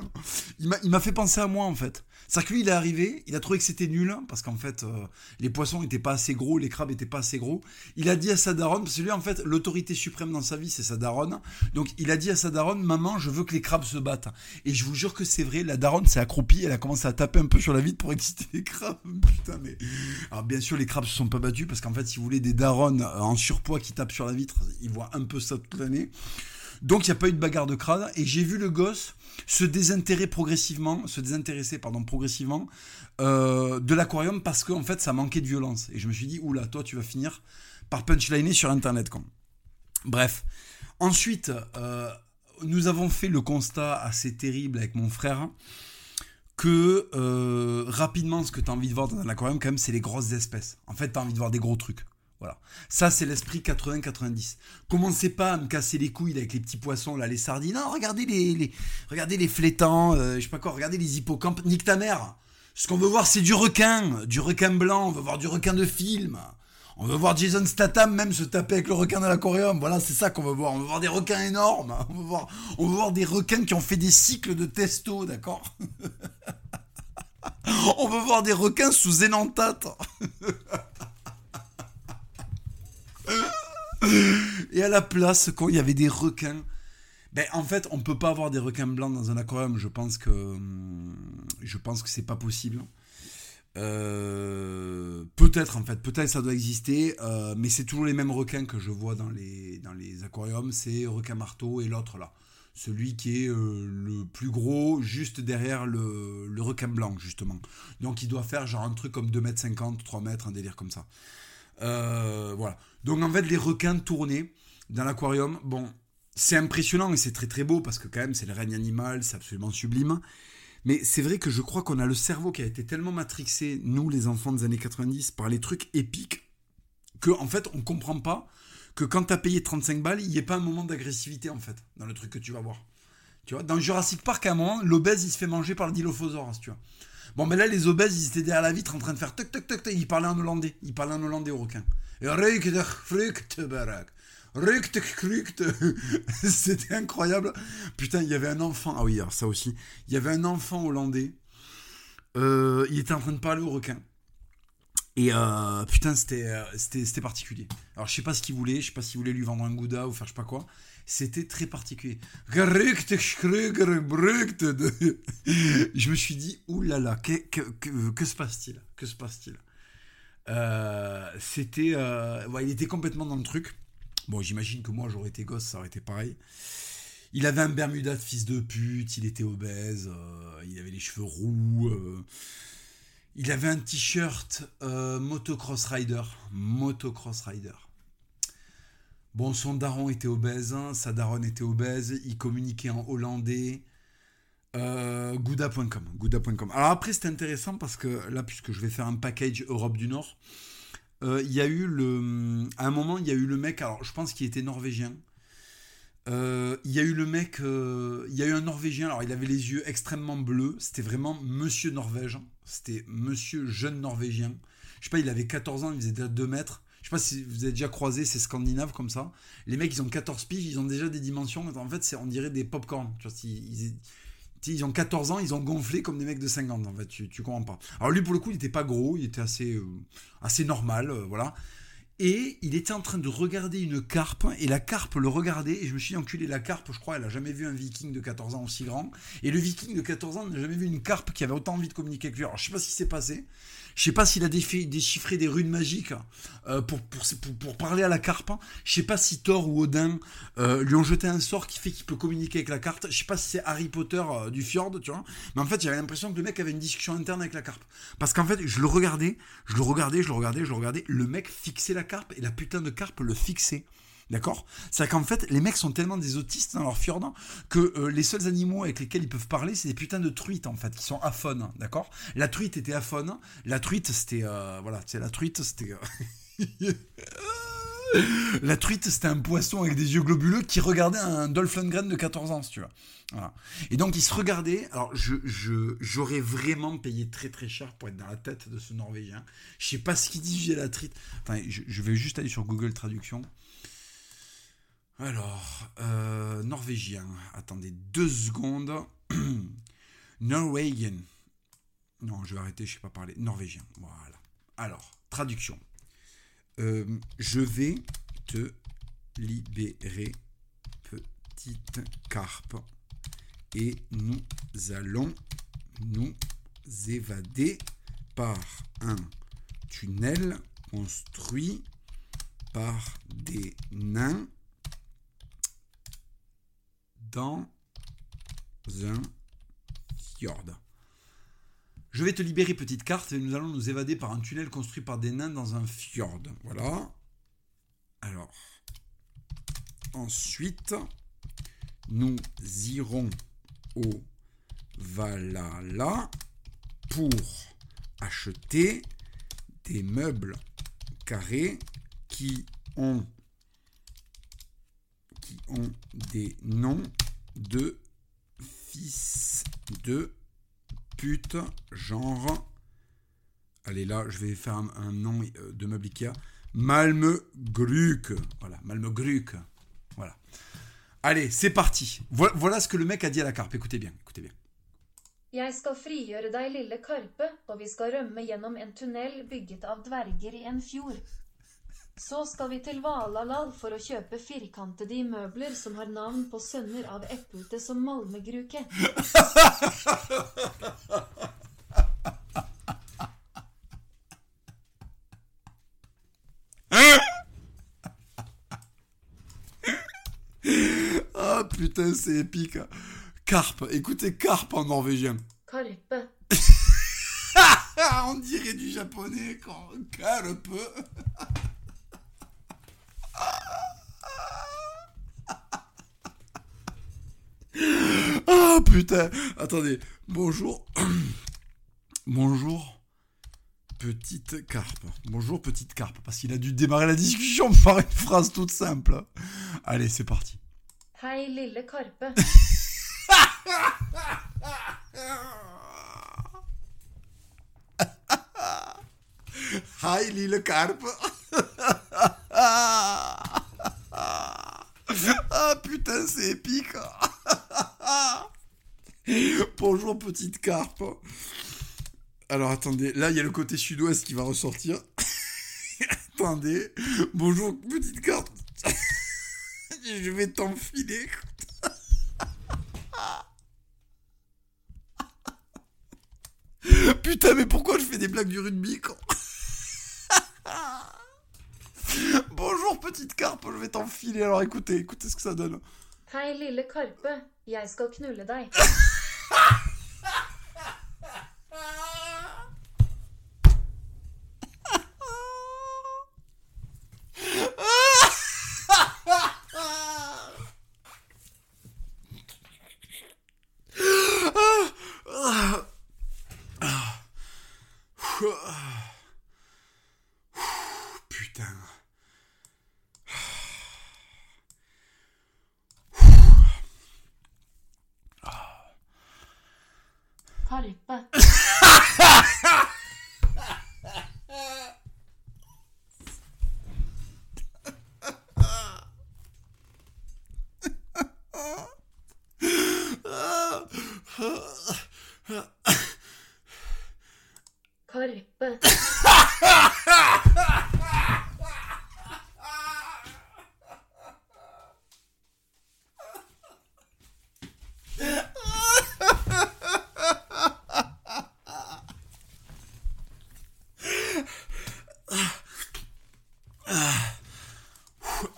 Il m'a fait penser à moi, en fait. C'est-à-dire que lui, il est arrivé, il a trouvé que c'était nul, parce qu'en fait, euh, les poissons n'étaient pas assez gros, les crabes n'étaient pas assez gros. Il a dit à sa daronne, parce que lui, en fait, l'autorité suprême dans sa vie, c'est sa daronne. Donc, il a dit à sa daronne, maman, je veux que les crabes se battent. Et je vous jure que c'est vrai, la daronne s'est accroupie, elle a commencé à taper un peu sur la vitre pour (laughs) exciter les crabes. Putain, mais. Alors, bien sûr, les crabes se sont pas battus, parce qu'en fait, si vous voulez des daronnes en surpoids qui tapent sur la vitre, ils voient un peu ça toute l'année. Donc il n'y a pas eu de bagarre de crâne et j'ai vu le gosse se désintéresser progressivement, se désintéresser progressivement euh, de l'aquarium parce qu'en fait ça manquait de violence et je me suis dit oula toi tu vas finir par punchliner sur internet. Bref, ensuite euh, nous avons fait le constat assez terrible avec mon frère que euh, rapidement ce que tu as envie de voir dans un aquarium quand même c'est les grosses espèces. En fait tu as envie de voir des gros trucs. Voilà. Ça, c'est l'esprit 80-90. Commencez pas à me casser les couilles avec les petits poissons, là, les sardines? Non, regardez les, regardez les flétans, euh, je sais pas quoi, regardez les hippocampes. Nique ta mère. Ce qu'on veut voir, c'est du requin, du requin blanc. On veut voir du requin de film. On veut voir Jason Statham même se taper avec le requin de l'aquarium. Voilà, c'est ça qu'on veut voir. On veut voir des requins énormes. On veut voir, on des requins qui ont fait des cycles de testo, d'accord? (laughs) On veut voir des requins sous énantate. (laughs) Et à la place, quand il y avait des requins, ben, en fait, on peut pas avoir des requins blancs dans un aquarium. Je pense que hum, je pense que c'est pas possible. Euh, peut-être en fait, peut-être ça doit exister, euh, mais c'est toujours les mêmes requins que je vois dans les aquariums. C'est requin marteau et l'autre là, celui qui est euh, le plus gros, juste derrière le, requin blanc justement. Donc il doit faire genre un truc comme 2m50, 3 mètres, un délire comme ça. Euh, voilà. Donc en fait, les requins tournés dans l'aquarium, bon, c'est impressionnant et c'est très très beau parce que quand même c'est le règne animal, c'est absolument sublime. Mais c'est vrai que je crois qu'on a le cerveau qui a été tellement matrixé, nous les enfants des années 90, par les trucs épiques, que en fait on comprend pas que quand tu as payé 35 balles, il n'y ait pas un moment d'agressivité en fait dans le truc que tu vas voir. Tu vois, dans Jurassic Park à un moment, l'obèse il se fait manger par le dilophosaure, tu vois. Bon, mais là, les obèses, ils étaient derrière la vitre en train de faire toc toc toc toc. Ils parlaient en hollandais. Ils parlaient en hollandais au requin. (laughs) C'était incroyable. Putain, il y avait un enfant. Ah oui, alors ça aussi. Il y avait un enfant hollandais. Euh, il était en train de parler au requin. Et euh, putain, c'était, c'était, particulier. Alors, je sais pas ce qu'il voulait. Je sais pas s'il voulait lui vendre un gouda ou faire je sais pas quoi. C'était très particulier. (laughs) Je me suis dit, oulala, que, que, que, se passe-t-il? Que se passe-t-il? Euh, C'était. Euh, il était complètement dans le truc. Bon, j'imagine que moi, j'aurais été gosse, ça aurait été pareil. Il avait un Bermuda de fils de pute, il était obèse, euh, il avait les cheveux roux. il avait un t-shirt motocross rider. Motocross rider. Bon, son daron était obèse, hein, sa daronne était obèse, il communiquait en hollandais. Euh, Gouda.com. Alors après, c'est intéressant parce que là, puisque je vais faire un package Europe du Nord, euh, il y a eu le. À un moment, il y a eu le mec, alors je pense qu'il était norvégien. Euh, il y a eu le mec, il y a eu un norvégien, alors il avait les yeux extrêmement bleus, c'était vraiment monsieur Norvège, c'était monsieur jeune norvégien. Je sais pas, il avait 14 ans, il faisait 2 mètres. Pas si vous avez déjà croisé ces Scandinaves comme ça. Les mecs, ils ont 14 piges, ils ont déjà des dimensions. En fait, on dirait des popcorn. Tu vois, ils, ont 14 ans, ils ont gonflé comme des mecs de 50. En fait, tu, comprends pas. Alors lui, pour le coup, il était pas gros, il était assez, euh, assez normal, euh, voilà. Et il était en train de regarder une carpe, et la carpe le regardait, et je me suis enculé, la carpe, je crois, elle a jamais vu un viking de 14 ans aussi grand. Et le viking de 14 ans n'a jamais vu une carpe qui avait autant envie de communiquer avec lui. Alors je sais pas ce qui s'est passé. Je sais pas s'il a déchiffré des runes magiques euh, pour, parler à la carpe. Je sais pas si Thor ou Odin euh, lui ont jeté un sort qui fait qu'il peut communiquer avec la carte. Je sais pas si c'est Harry Potter euh, du fjord, tu vois. Mais en fait, j'avais l'impression que le mec avait une discussion interne avec la carpe. Parce qu'en fait, je le regardais, je le regardais, je le regardais, je le regardais. Le mec fixait la carpe et la putain de carpe le fixait. D'accord? C'est qu'en fait, les mecs sont tellement des autistes dans leur fjord que euh, les seuls animaux avec lesquels ils peuvent parler, c'est des putains de truites, en fait, qui sont aphones, d'accord? La truite était aphone. La truite, c'était... Euh, voilà, c'est la truite, c'était... Euh, (laughs) La truite, c'était un poisson avec des yeux globuleux qui regardait un Dolph Lundgren de 14 ans, tu vois. Et donc, il se regardait. Alors, je, j'aurais vraiment payé très très cher pour être dans la tête de ce Norvégien. Je sais pas ce qu'il dit, j'ai la truite. Enfin, je, vais juste aller sur Google Traduction. Alors, euh, Norvégien. Attendez deux secondes. (clears throat) Norwegian. Non, je vais arrêter, je ne sais pas parler. Norvégien. Voilà. Alors, traduction. Euh, je vais te libérer, petite carpe, et nous allons nous évader par un tunnel construit par des nains dans un fjord. Je vais te libérer, petite carte, et nous allons nous évader par un tunnel construit par des nains dans un fjord. Voilà. Alors. Ensuite, nous irons au Valhalla pour acheter des meubles carrés qui ont, qui ont des noms de fils de pute, genre. Allez, là, je vais faire un, nom euh, de meuble Ikea. Malmö-Gruk. Voilà, Malmö-Gruk. Voilà. Allez, c'est parti. Voilà, ce que le mec a dit à la carpe. Écoutez bien, écoutez bien. Jeg skal frigjøre deg, lille karpe, og vi skal rømme gjennom en tunnel. Så skal vi til Valalal for å kjøpe firkantede møbler som har navn på sønner av eplelte som Malmegruke. Ah putain, c'est épique. Carpe, écoutez carpe en norvégien. Carpe. (laughs) On dirait du japonais quand carpe. Ah putain Attendez. Bonjour. (clears throat) Bonjour. Petite carpe. Bonjour petite carpe. Parce qu'il a dû démarrer la discussion (laughs) par une phrase toute simple. Allez, c'est parti. Hei, lille karpe. Hei, lille carpe. (laughs) (laughs) Ah putain, c'est épique. (laughs) Bonjour petite carpe. Alors attendez, là il y a le côté sud-ouest qui va ressortir. (laughs) attendez. Bonjour petite carpe. (laughs) Je vais t'enfiler. Putain, mais pourquoi je fais des blagues du rugby quand... Bonjour petite carpe, je vais t'enfiler. Alors écoutez, écoutez ce que ça donne. Hei, lille karpe. Jeg skal knulle deg. Putain. Karpe. Karpe.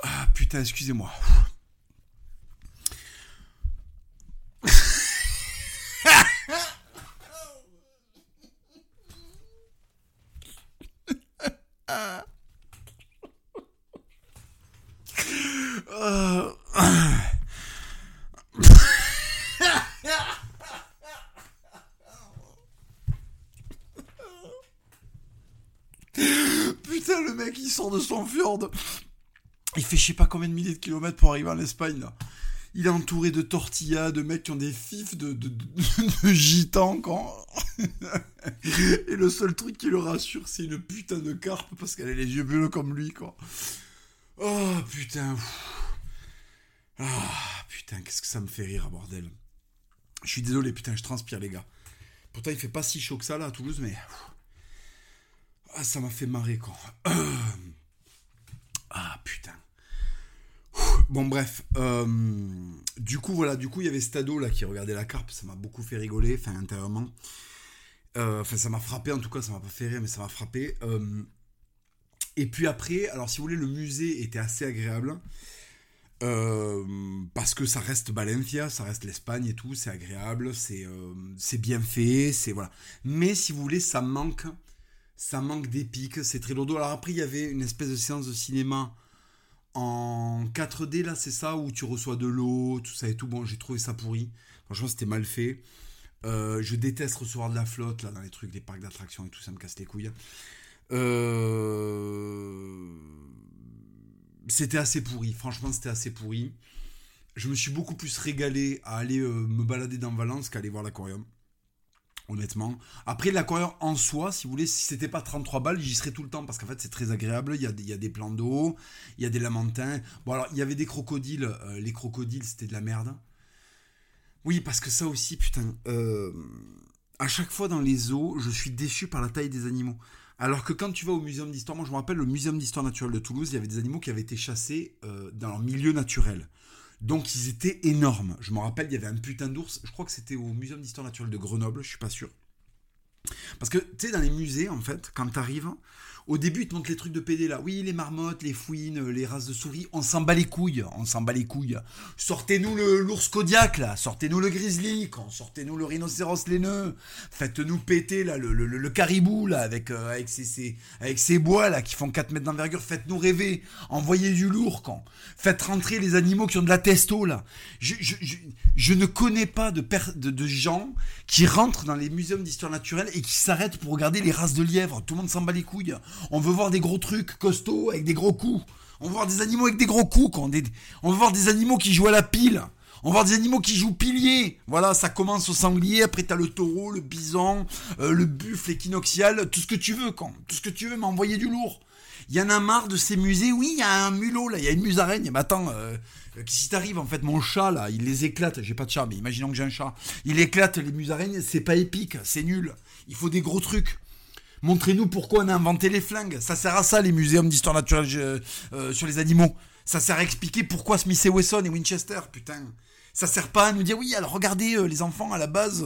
Ah, putain, excusez-moi. Putain, le mec il sort de son fjord. Il fait je sais pas combien de milliers de kilomètres pour arriver en Espagne, là. Il est entouré de tortillas, de mecs qui ont des fifs de, de, de, (laughs) gitans, quand... (laughs) Et le seul truc qui le rassure, c'est une putain de carpe parce qu'elle a les yeux bleus comme lui, quoi. Oh, putain. Ah, putain, qu'est-ce que ça me fait rire, bordel. Je suis désolé, putain, je transpire, les gars. Pourtant, il fait pas si chaud que ça, là, à Toulouse, mais... Ah, ça m'a fait marrer, quoi. (clears throat) Ah, putain. Bon bref, euh, du coup voilà, du coup il y avait Stado là qui regardait la carpe, ça m'a beaucoup fait rigoler, enfin intérieurement. Euh, enfin ça m'a frappé en tout cas, ça m'a pas fait rire mais ça m'a frappé. Euh, et puis après, alors si vous voulez le musée était assez agréable. parce que ça reste Valencia, ça reste l'Espagne et tout, c'est agréable, c'est c'est bien fait, c'est voilà. Mais si vous voulez, ça manque, ça manque d'épique, c'est très lourd. Alors après, il y avait une espèce de séance de cinéma en 4D, là, c'est ça, où tu reçois de l'eau, tout ça et tout. Bon, j'ai trouvé ça pourri. Franchement, c'était mal fait. Euh, je déteste recevoir de la flotte, là, dans les trucs, des parcs d'attractions et tout, ça me casse les couilles. Euh, c'était assez pourri, franchement, c'était assez pourri. Je me suis beaucoup plus régalé à aller euh, me balader dans Valence qu'à aller voir l'aquarium honnêtement. Après, l'aquarium en soi, si vous voulez, si c'était pas 33 balles, j'y serais tout le temps parce qu'en fait, c'est très agréable. Il y, a, il des plans d'eau, il y a des lamantins. Bon, alors, il y avait des crocodiles. Euh, les crocodiles, c'était de la merde. Oui, parce que ça aussi, putain. Euh, à chaque fois dans les eaux, je suis déçu par la taille des animaux. Alors que quand tu vas au muséum d'histoire, moi je me rappelle le muséum d'histoire naturelle de Toulouse, il y avait des animaux qui avaient été chassés euh, dans leur milieu naturel. Donc ils étaient énormes. Je me rappelle, il y avait un putain d'ours. Je crois que c'était au Muséum d'histoire naturelle de Grenoble, je suis pas sûr. Parce que, tu sais, dans les musées, en fait, quand tu arrives, au début, ils te montrent les trucs de PD là. Oui, les marmottes, les fouines, les races de souris. On s'en bat les couilles. On s'en bat les couilles. Sortez-nous l'ours Kodiak là. Sortez-nous le grizzly. Sortez-nous le rhinocéros laineux. Faites-nous péter là le, caribou là avec, euh, avec, ses, bois là qui font 4 mètres d'envergure. Faites-nous rêver. Envoyez du lourd quand. Faites rentrer les animaux qui ont de la testo là. Je, je, je, ne connais pas de, de, de gens qui rentrent dans les muséums d'histoire naturelle et qui s'arrêtent pour regarder les races de lièvres. Tout le monde s'en bat les couilles. On veut voir des gros trucs costauds avec des gros coups. On veut voir des animaux avec des gros coups. Quand on, veut voir des animaux qui jouent à la pile. On veut voir des animaux qui jouent pilier. Voilà, ça commence au sanglier, après t'as le taureau, le bison, euh, le buffle équinoxial, tout ce que tu veux, quand. Tout ce que tu veux, m'envoyer du lourd. Il y en a marre de ces musées. Oui, il y a un mulot, là, il y a une musaraigne. Mais attends, euh, si t'arrives, en fait, mon chat, là, il les éclate. J'ai pas de chat, mais imaginons que j'ai un chat. Il éclate les musaraignes, c'est pas épique, c'est nul. Il faut des gros trucs. Montrez-nous pourquoi on a inventé les flingues. Ça sert à ça, les muséums d'histoire naturelle euh, euh, sur les animaux. Ça sert à expliquer pourquoi Smith et Wesson et Winchester, putain. Ça sert pas à nous dire, oui, alors regardez, euh, les enfants, à la base,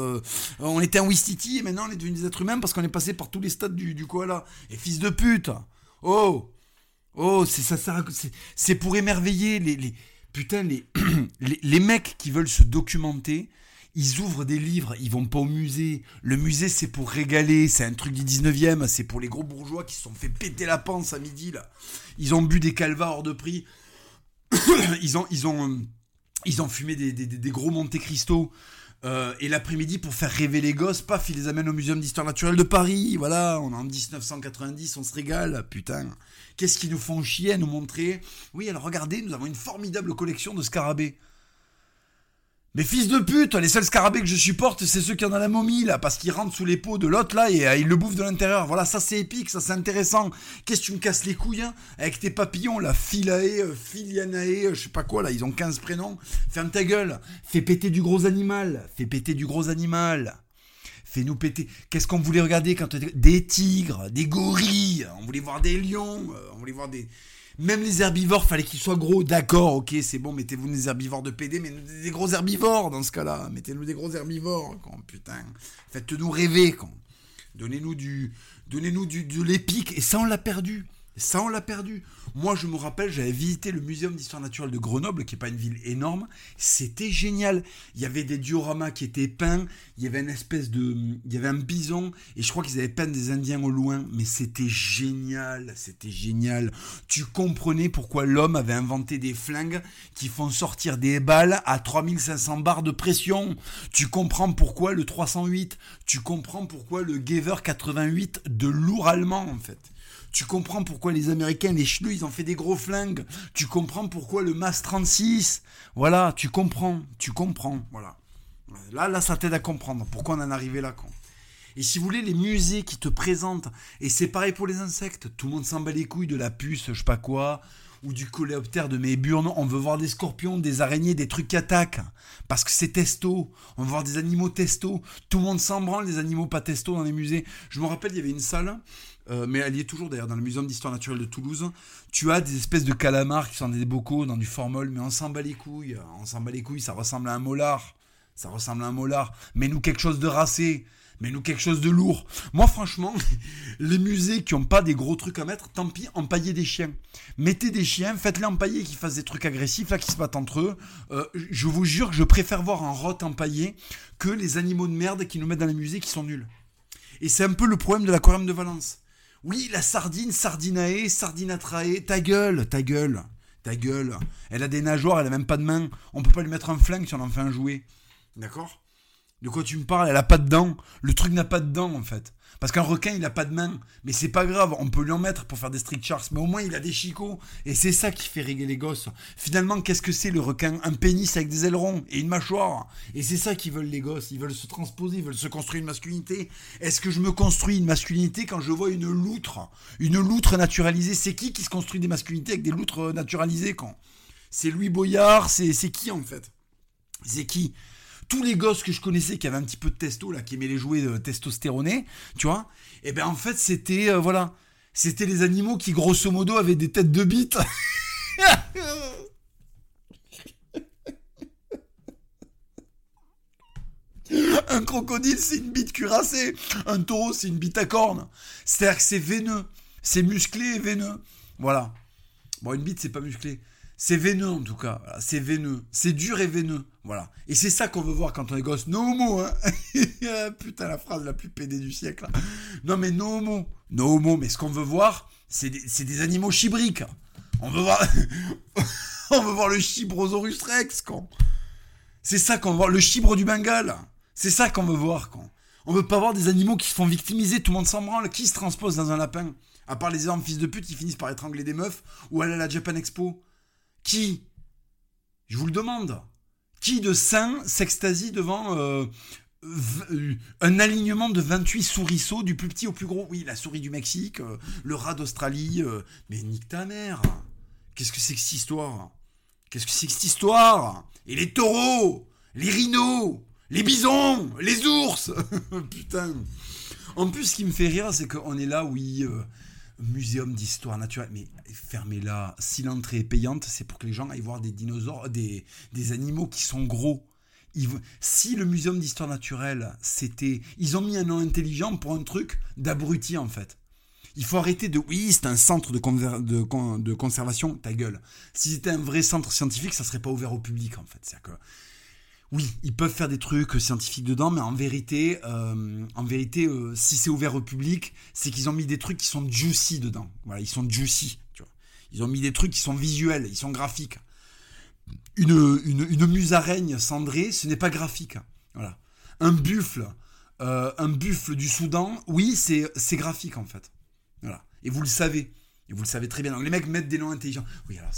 on était un Wistiti et maintenant on est devenus des êtres humains parce qu'on est passé par tous les stades du, koala. Et fils de pute Oh Oh, c'est ça sert C'est pour émerveiller les... putain, (clears throat) les, les mecs qui veulent se documenter ils ouvrent des livres, ils vont pas au musée. Le musée, c'est pour régaler, c'est un truc du 19e, c'est pour les gros bourgeois qui se sont fait péter la panse à midi, là. Ils ont bu des calvas hors de prix. (coughs) ils, ont, ils, ont, ils ont fumé des, des, gros Monte Cristo. Euh, et l'après-midi, pour faire rêver les gosses, paf, ils les amènent au Muséum d'Histoire Naturelle de Paris. Voilà, on est en 1990, on se régale. Putain, qu'est-ce qu'ils nous font chier à nous montrer? Oui, alors regardez, nous avons une formidable collection de scarabées. Mais fils de pute, les seuls scarabées que je supporte, c'est ceux qui ont dans la momie, là, parce qu'ils rentrent sous les peaux de l'autre, là, et euh, ils le bouffent de l'intérieur. Voilà, ça c'est épique, ça c'est intéressant. Qu'est-ce que tu me casses les couilles, hein, avec tes papillons, là, Philae, euh, Philianae, euh, je sais pas quoi, là, ils ont 15 prénoms. Ferme ta gueule, fais péter du gros animal, fais péter du gros animal. Fais-nous péter. Qu'est-ce qu'on voulait regarder quand Des tigres, des gorilles, on voulait voir des lions, on voulait voir des même les herbivores, fallait qu'ils soient gros. D'accord, ok, c'est bon, mettez-vous des herbivores de PD, mais des gros herbivores dans ce cas-là. Mettez-nous des gros herbivores, quand, putain. Faites-nous rêver, quand. Donnez-nous du, donnez-nous du, de l'épique. Et ça, on l'a perdu. Ça, on l'a perdu. Moi, je me rappelle, j'avais visité le Muséum d'histoire naturelle de Grenoble, qui n'est pas une ville énorme. C'était génial. Il y avait des dioramas qui étaient peints. Il y avait une espèce de. Il y avait un bison. Et je crois qu'ils avaient peint des Indiens au loin. Mais c'était génial. C'était génial. Tu comprenais pourquoi l'homme avait inventé des flingues qui font sortir des balles à 3500 bars de pression. Tu comprends pourquoi le 308. Tu comprends pourquoi le Gewehr 88 de lourd allemand, en fait Tu comprends pourquoi les Américains, les chenus, ils ont fait des gros flingues. Tu comprends pourquoi le MAS 36. Voilà, tu comprends, tu comprends. Voilà. Là, là, ça t'aide à comprendre pourquoi on en est arrivé là, con. Et si vous voulez, les musées qui te présentent, et c'est pareil pour les insectes, tout le monde s'en bat les couilles de la puce, je sais pas quoi, ou du coléoptère de mes burnes, on veut voir des scorpions, des araignées, des trucs qui attaquent, parce que c'est testo, on veut voir des animaux testo, tout le monde s'en branle, les animaux pas testo dans les musées. Je me rappelle, il y avait une salle, euh, mais elle y est toujours d'ailleurs dans le Muséum d'Histoire Naturelle de Toulouse, tu as des espèces de calamars qui sont dans des bocaux, dans du formol, mais on s'en bat les couilles, on s'en bat les couilles, ça ressemble à un molar, ça ressemble à un molar, mais nous quelque chose de racé, mais nous quelque chose de lourd. Moi franchement, (laughs) les musées qui ont pas des gros trucs à mettre, tant pis, empaillez des chiens. Mettez des chiens, faites-les empailler qui fassent des trucs agressifs, là qui se battent entre eux. Euh, je vous jure que je préfère voir un rot empaillé que les animaux de merde qui nous mettent dans les musées qui sont nuls. Et c'est un peu le problème de l'aquarium de Valence. Oui, la sardine, sardinae, sardinatrae, ta gueule, ta gueule, ta gueule. Elle a des nageoires, elle a même pas de main. On peut pas lui mettre un flingue si on en fait un jouet. D'accord? De quoi tu me parles? Elle a pas de dents. Le truc n'a pas de dents en fait. Parce qu'un requin, il a pas de main. Mais c'est pas grave, on peut lui en mettre pour faire des strict charts. Mais au moins, il a des chicots. Et c'est ça qui fait régler les gosses. Finalement, qu'est-ce que c'est le requin? Un pénis avec des ailerons et une mâchoire. Et c'est ça qu'ils veulent les gosses. Ils veulent se transposer, ils veulent se construire une masculinité. Est-ce que je me construis une masculinité quand je vois une loutre? Une loutre naturalisée. C'est qui qui se construit des masculinités avec des loutres naturalisées quand? C'est Louis Boyard? C'est qui en fait? C'est qui? Tous les gosses que je connaissais qui avaient un petit peu de testo, là, qui aimaient les jouets de testostéronés, tu vois, et eh ben en fait, c'était, euh, voilà, c'était les animaux qui, grosso modo, avaient des têtes de bites. (laughs) Un crocodile, c'est une bite cuirassée. Un taureau, c'est une bite à cornes. C'est-à-dire que c'est veineux. C'est musclé et veineux. Voilà. Bon, une bite, c'est pas musclé. C'est veineux en tout cas. c'est veineux. C'est dur et veineux. Voilà. Et c'est ça qu'on veut voir quand on est gosse. No homo, hein. (laughs) Putain, la phrase la plus pédée du siècle. Non, mais no homo. No homo. Mais ce qu'on veut voir, c'est des, animaux chibriques. On veut voir. (laughs) on veut voir le chibrosaurus rex, quand. C'est ça qu'on veut voir. Le chibre du Bengale. C'est ça qu'on veut voir, quand. On veut pas voir des animaux qui se font victimiser. Tout le monde s'en branle. Qui se transpose dans un lapin À part les énormes fils de pute qui finissent par étrangler des meufs ou aller à la Japan Expo. Qui? Je vous le demande. Qui de saint s'extasie devant euh, un alignement de 28 souriceaux du plus petit au plus gros. Oui, la souris du Mexique, euh, le rat d'Australie. Euh, mais nique ta mère. Qu'est-ce que c'est que cette histoire? Qu'est-ce que c'est que cette histoire? Et les taureaux Les rhinos Les bisons Les ours? (laughs) Putain. En plus, ce qui me fait rire, c'est qu'on est là, oui, muséum d'histoire naturelle. Mais fermez-la. Si l'entrée est payante, c'est pour que les gens aillent voir des dinosaures, des, des animaux qui sont gros. si le muséum d'histoire naturelle, c'était. Ils ont mis un nom intelligent pour un truc d'abruti, en fait. Il faut arrêter de. Oui, c'est un centre de, de, de, conservation, ta gueule. Si c'était un vrai centre scientifique, ça serait pas ouvert au public, en fait. C'est-à-dire que oui, ils peuvent faire des trucs scientifiques dedans, mais en vérité, euh, en vérité, euh, si c'est ouvert au public, c'est qu'ils ont mis des trucs qui sont juicy dedans. Voilà, ils sont juicy. Tu vois. Ils ont mis des trucs qui sont visuels, ils sont graphiques. Une, une, musaraigne cendrée, ce n'est pas graphique. Voilà. Un buffle, euh, un buffle du Soudan, oui, c'est graphique en fait. Voilà. Et vous le savez. Et vous le savez très bien. Donc les mecs mettent des noms intelligents. Oui, alors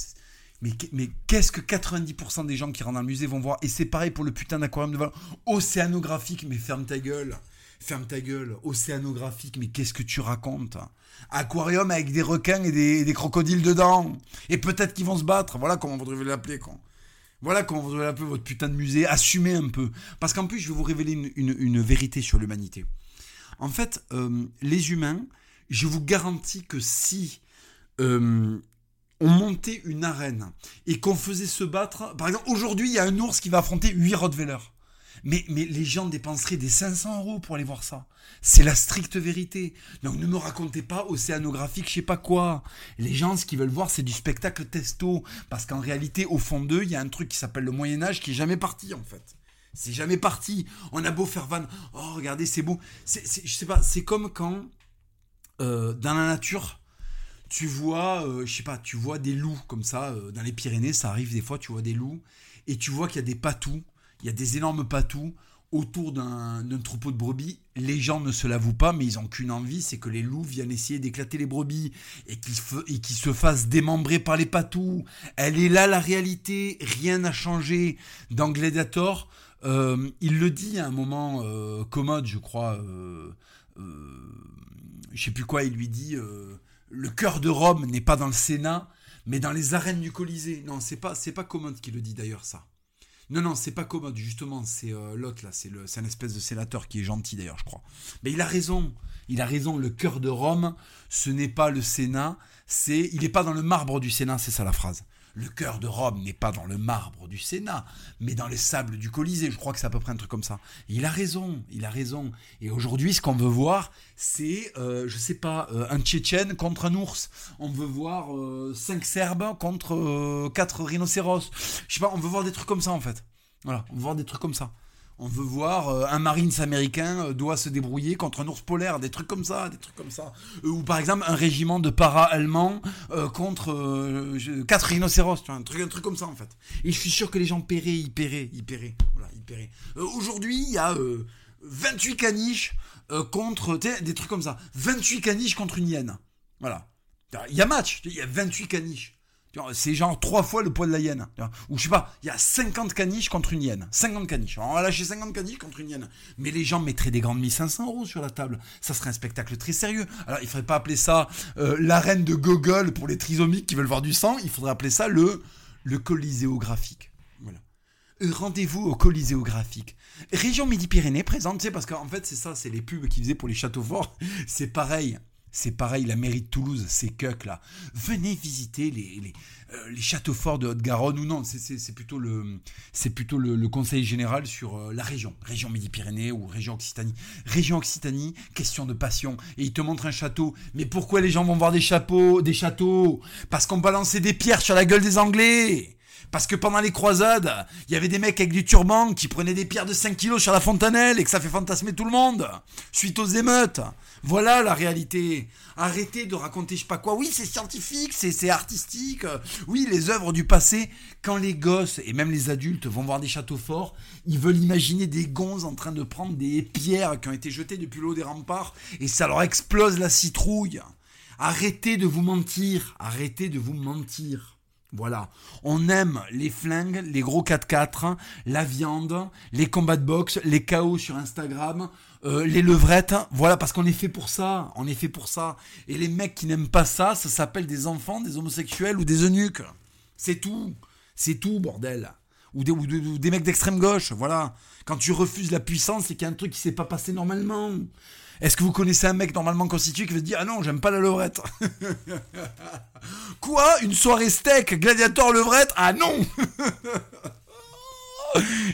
mais, qu'est-ce que 90% des gens qui rentrent dans le musée vont voir? Et c'est pareil pour le putain d'aquarium de Valence. Océanographique, mais ferme ta gueule. Ferme ta gueule. Océanographique, mais qu'est-ce que tu racontes? Aquarium avec des requins et des, crocodiles dedans. Et peut-être qu'ils vont se battre. Voilà comment vous devez l'appeler, quoi. Voilà comment vous devez l'appeler votre putain de musée. Assumez un peu. Parce qu'en plus, je vais vous révéler une, vérité sur l'humanité. En fait, euh, les humains, je vous garantis que si euh, on montait une arène et qu'on faisait se battre. Par exemple, aujourd'hui, il y a un ours qui va affronter 8 Rottweiler. Mais, mais les gens dépenseraient des 500 euros pour aller voir ça. C'est la stricte vérité. Donc ne me racontez pas océanographique, je sais pas quoi. Les gens, ce qu'ils veulent voir, c'est du spectacle testo. Parce qu'en réalité, au fond d'eux, il y a un truc qui s'appelle le Moyen-Âge qui est jamais parti, en fait. C'est jamais parti. On a beau faire van. Oh, regardez, c'est beau. C'est, je sais pas, c'est comme quand, euh, dans la nature, tu vois, euh, je sais pas, tu vois des loups comme ça, euh, dans les Pyrénées, ça arrive des fois, tu vois des loups, et tu vois qu'il y a des patous, il y a des énormes patous autour d'un troupeau de brebis, les gens ne se l'avouent pas, mais ils n'ont qu'une envie, c'est que les loups viennent essayer d'éclater les brebis et qu'ils se fassent démembrer par les patous. Elle est là la réalité, rien n'a changé dans Gladiator. Euh, il le dit à un moment euh, commode, je crois. Je sais plus quoi, il lui dit le cœur de Rome n'est pas dans le Sénat, mais dans les arènes du Colisée. Non, c'est pas c'est pas commode qui le dit d'ailleurs ça. Non, non, c'est pas commode, justement, c'est euh, là, c'est un espèce de sénateur qui est gentil d'ailleurs, je crois. Mais il a raison, il a raison, le cœur de Rome, ce n'est pas le Sénat, c'est. Il n'est pas dans le marbre du Sénat, c'est ça la phrase. Le cœur de Rome n'est pas dans le marbre du Sénat, mais dans les sables du Colisée. Je crois que c'est à peu près un truc comme ça. Il a raison, il a raison. Et aujourd'hui, ce qu'on veut voir, c'est, euh, je sais pas, euh, un Tchétchène contre un ours. On veut voir euh, cinq Serbes contre euh, quatre rhinocéros. Je sais pas, on veut voir des trucs comme ça en fait. Voilà, on veut voir des trucs comme ça. On veut voir euh, un Marines américain euh, doit se débrouiller contre un ours polaire, des trucs comme ça, des trucs comme ça. Euh, ou par exemple un régiment de para allemands contre quatre rhinocéros, tu vois, un truc, comme ça en fait. Et je suis sûr que les gens paieraient, ils paieraient, ils paieraient. Voilà, ils paieraient. Aujourd'hui, il y a euh, 28 caniches contre des trucs comme ça. 28 caniches contre une hyène. Voilà. Il y a match, il y a 28 caniches. C'est genre trois fois le poids de la hyène. Ou je sais pas, il y a 50 caniches contre une hyène. 50 caniches. On va lâcher 50 caniches contre une hyène. Mais les gens mettraient des grandes 1500 euros sur la table. Ça serait un spectacle très sérieux. Alors il faudrait pas appeler ça euh, l'arène de Gogol pour les trisomiques qui veulent voir du sang. Il faudrait appeler ça le, le coliséographique. Voilà. Euh, Rendez-vous au Coliséographique. Région Midi-Pyrénées présente, sais, parce qu'en fait, c'est ça, c'est les pubs qu'ils faisaient pour les châteaux forts. (laughs) C'est pareil. C'est pareil, la mairie de Toulouse, c'est cuck là. Venez visiter les, les, euh, les châteaux forts de Haute-Garonne ou non, c'est- plutôt le, plutôt le, le conseil général sur euh, la région, région Midi-Pyrénées ou région Occitanie. Région Occitanie, question de passion. Et il te montre un château. Mais pourquoi les gens vont voir des chapeaux, des châteaux? Parce qu'on balançait des pierres sur la gueule des Anglais. Parce que pendant les croisades, il y avait des mecs avec du turban qui prenaient des pierres de 5 kilos sur la fontanelle et que ça fait fantasmer tout le monde. Suite aux émeutes. Voilà la réalité. Arrêtez de raconter je sais pas quoi. Oui, c'est scientifique, c'est artistique. Oui, les œuvres du passé. Quand les gosses et même les adultes vont voir des châteaux forts, ils veulent imaginer des gonzes en train de prendre des pierres qui ont été jetées depuis l'eau des remparts et ça leur explose la citrouille. Arrêtez de vous mentir. Arrêtez de vous mentir. Voilà. On aime les flingues, les gros 4x4, la viande, les combats de boxe, les chaos sur Instagram, euh, les levrettes. Voilà, parce qu'on est fait pour ça. On est fait pour ça. Et les mecs qui n'aiment pas ça, ça s'appelle des enfants, des homosexuels ou des eunuques. C'est tout. C'est tout, bordel. Ou des mecs d'extrême gauche. Voilà. Quand tu refuses la puissance, c'est qu'il y a un truc qui s'est pas passé normalement. Est-ce que vous connaissez un mec normalement constitué qui veut dire Ah non, j'aime pas la levrette (laughs) Quoi? Une soirée steak Gladiator levrette? Ah non (laughs)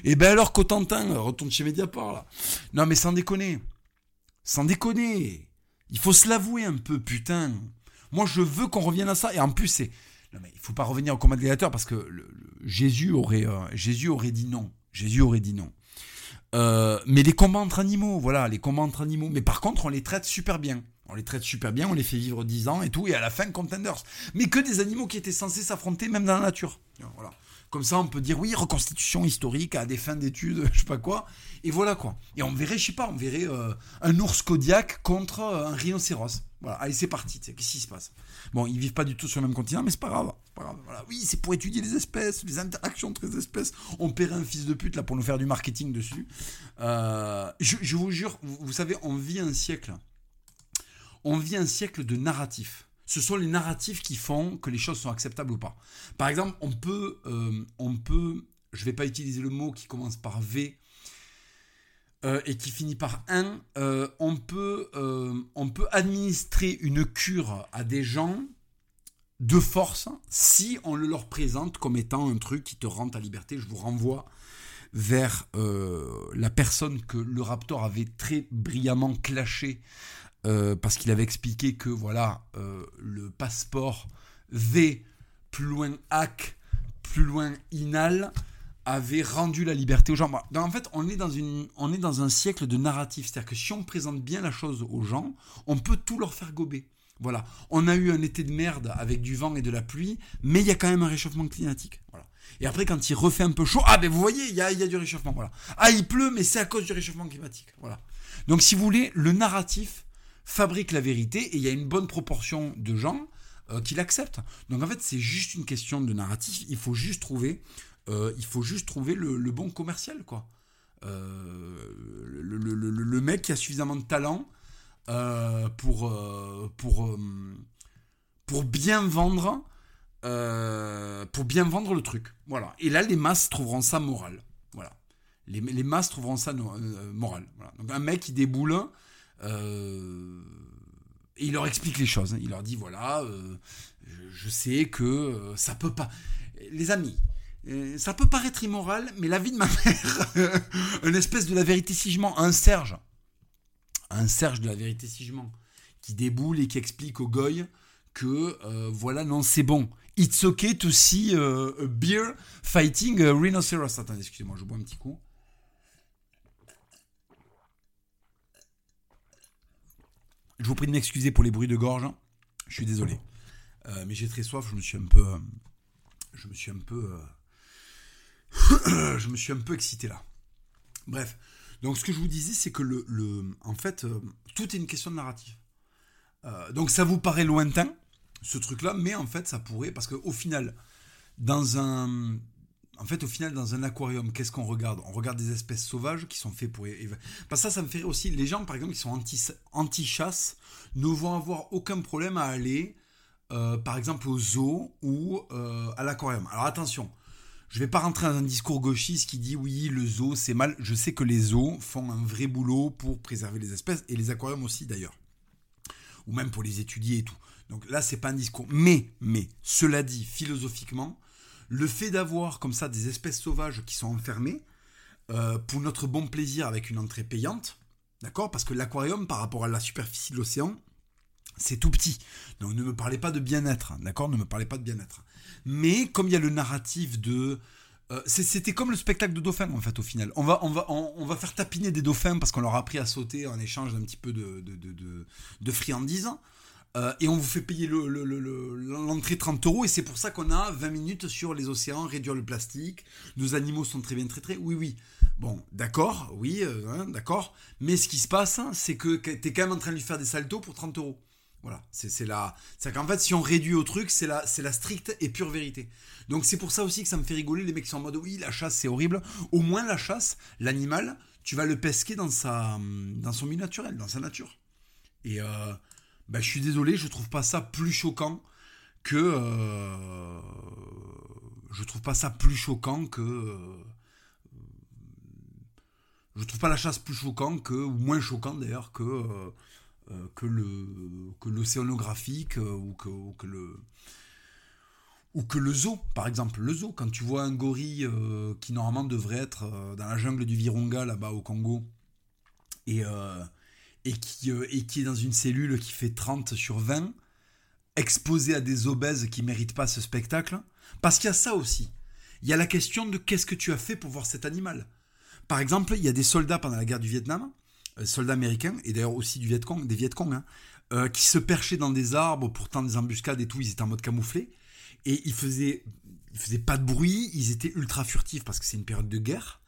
Et ben alors Cotentin, retourne chez Mediapart là. Non mais sans déconner. Sans déconner. Il faut se l'avouer un peu, putain. Moi je veux qu'on revienne à ça. Et en plus c'est... Non mais il faut pas revenir au combat de gladiateur parce que le- le- Jésus, aurait, euh, Jésus aurait dit non. Jésus aurait dit non. Euh, mais les combats entre animaux, voilà, les combats entre animaux. Mais par contre, on les traite super bien. On les traite super bien, on les fait vivre 10 ans et tout, et à la fin, contenders. Mais que des animaux qui étaient censés s'affronter même dans la nature. Voilà. Comme ça, on peut dire oui, reconstitution historique à des fins d'études, (laughs) je sais pas quoi. Et voilà quoi. Et on verrait, je sais pas, on verrait euh, un ours Kodiak contre euh, un rhinocéros. Voilà, allez, c'est parti. Qu'est-ce qui se passe? Bon, ils vivent pas du tout sur le même continent, mais c'est pas grave. Oui, c'est pour étudier les espèces, les interactions entre les espèces. On paierait un fils de pute là pour nous faire du marketing dessus. Euh, je, vous jure, vous, savez, on vit un siècle. On vit un siècle de narratifs. Ce sont les narratifs qui font que les choses sont acceptables ou pas. Par exemple, on peut, euh, on peut, je vais pas utiliser le mot qui commence par V euh, et qui finit par 1, euh, on, peut, on peut administrer une cure à des gens de force si on le leur présente comme étant un truc qui te rend ta liberté. Je vous renvoie vers la personne que le Raptor avait très brillamment clashé parce qu'il avait expliqué que voilà euh, le passeport V plus loin hack plus loin inal avait rendu la liberté aux gens. Donc, en fait, on est, dans une, on est dans un siècle de narratif. C'est-à-dire que si on présente bien la chose aux gens, on peut tout leur faire gober. Voilà. On a eu un été de merde avec du vent et de la pluie, mais il y a quand même un réchauffement climatique. Et après, quand il refait un peu chaud, ah ben vous voyez, il y a, y a du réchauffement. Voilà. Ah, il pleut, mais c'est à cause du réchauffement climatique. Voilà. Donc, si vous voulez, le narratif fabrique la vérité et il y a une bonne proportion de gens euh, qui l'acceptent. Donc, en fait, c'est juste une question de narratif. Il faut juste trouver, euh, il faut juste trouver le, bon commercial, quoi. Euh, le, le- le- mec qui a suffisamment de talent pour, pour, pour bien vendre pour bien vendre le truc. Voilà. Et là, les masses trouveront ça moral. Voilà. Les, les masses trouveront ça moral. Voilà. Donc un mec qui déboule, et il leur explique les choses. hein. Il leur dit voilà, euh, je, sais que euh, ça peut pas. Les amis. euh, Ça peut paraître immoral, mais la vie de ma (laughs) mère, une espèce de la vérité sigement, un Serge, un Serge de la vérité sigement, qui déboule et qui explique au goy que euh, voilà, non, c'est bon. It's okay to see euh, a beer fighting a rhinoceros. Attendez, excusez-moi, je bois un petit coup. Je vous prie de m'excuser pour les bruits de gorge. Je suis désolé. Euh, mais j'ai très soif, je me suis un peu. euh, je me suis un peu. euh, (coughs) je me suis un peu excité là. Bref. Donc ce que je vous disais, c'est que le, le- en fait, tout est une question de narratif. Donc ça vous paraît lointain, ce truc-là, mais en fait ça pourrait, parce qu'au final, dans un, en fait au final dans un aquarium, qu'est-ce qu'on regarde? On regarde des espèces sauvages qui sont faits pour, parce que ça, ça me fait aussi. Les gens, par exemple, qui sont anti anti-chasse, ne vont avoir aucun problème à aller, euh, par exemple au zoo ou euh, à l'aquarium. Alors attention. Je vais pas rentrer dans un discours gauchiste qui dit oui, le zoo c'est mal. Je sais que les zoos font un vrai boulot pour préserver les espèces et les aquariums aussi d'ailleurs ou même pour les étudier et tout. Donc là, c'est pas un discours. Mais, mais, cela dit, philosophiquement, le fait d'avoir comme ça des espèces sauvages qui sont enfermées, euh, pour notre bon plaisir avec une entrée payante, d'accord Parce que l'aquarium, par rapport à la superficie de l'océan, c'est tout petit. Donc ne me parlez pas de bien-être, hein, d'accord Ne me parlez pas de bien-être. Mais comme il y a le narratif de... euh, C'était comme le spectacle de dauphins en fait au final. On va, on va, on, va faire tapiner des dauphins parce qu'on leur a appris à sauter en échange d'un petit peu de, de- de friandises. Euh, et on vous fait payer le- le- le- le- l'entrée 30 euros et c'est pour ça qu'on a 20 minutes sur les océans, réduire le plastique. Nos animaux sont très bien traités. Oui, oui. Bon, d'accord, oui, euh, hein, d'accord. Mais ce qui se passe, hein, c'est que tu es quand même en train de lui faire des saltos pour 30 euros. Voilà, c'est la, c'est qu'en fait si on réduit au truc, c'est la, la stricte et pure vérité. Donc c'est pour ça aussi que ça me fait rigoler les mecs qui sont en mode oui la chasse c'est horrible. Au moins la chasse, l'animal, tu vas le pesquer dans sa, dans son milieu naturel, dans sa nature. Et euh, bah, je suis désolé, je trouve pas ça plus choquant que, euh, je trouve pas ça plus choquant que, euh, je trouve pas la chasse plus choquant que, ou moins choquant d'ailleurs que euh, euh, que que l'océanographique euh, ou que, ou que le ou que le zoo par exemple. Le zoo quand tu vois un gorille qui normalement devrait être dans la jungle du Virunga là-bas au Congo et et qui euh, et qui est dans une cellule qui fait 30 sur 20 exposé à des obèses qui méritent pas ce spectacle parce qu'il y a ça aussi il y a la question de qu'est-ce que tu as fait pour voir cet animal par exemple il y a des soldats pendant la guerre du Vietnam euh, soldats américains et d'ailleurs aussi du Viet Cong, des Viet Cong, hein, euh, qui se perchaient dans des arbres pour des embuscades et tout. Ils étaient en mode camouflé et ils faisaient, ils faisaient pas de bruit. Ils étaient ultra furtifs parce que c'est une période de guerre.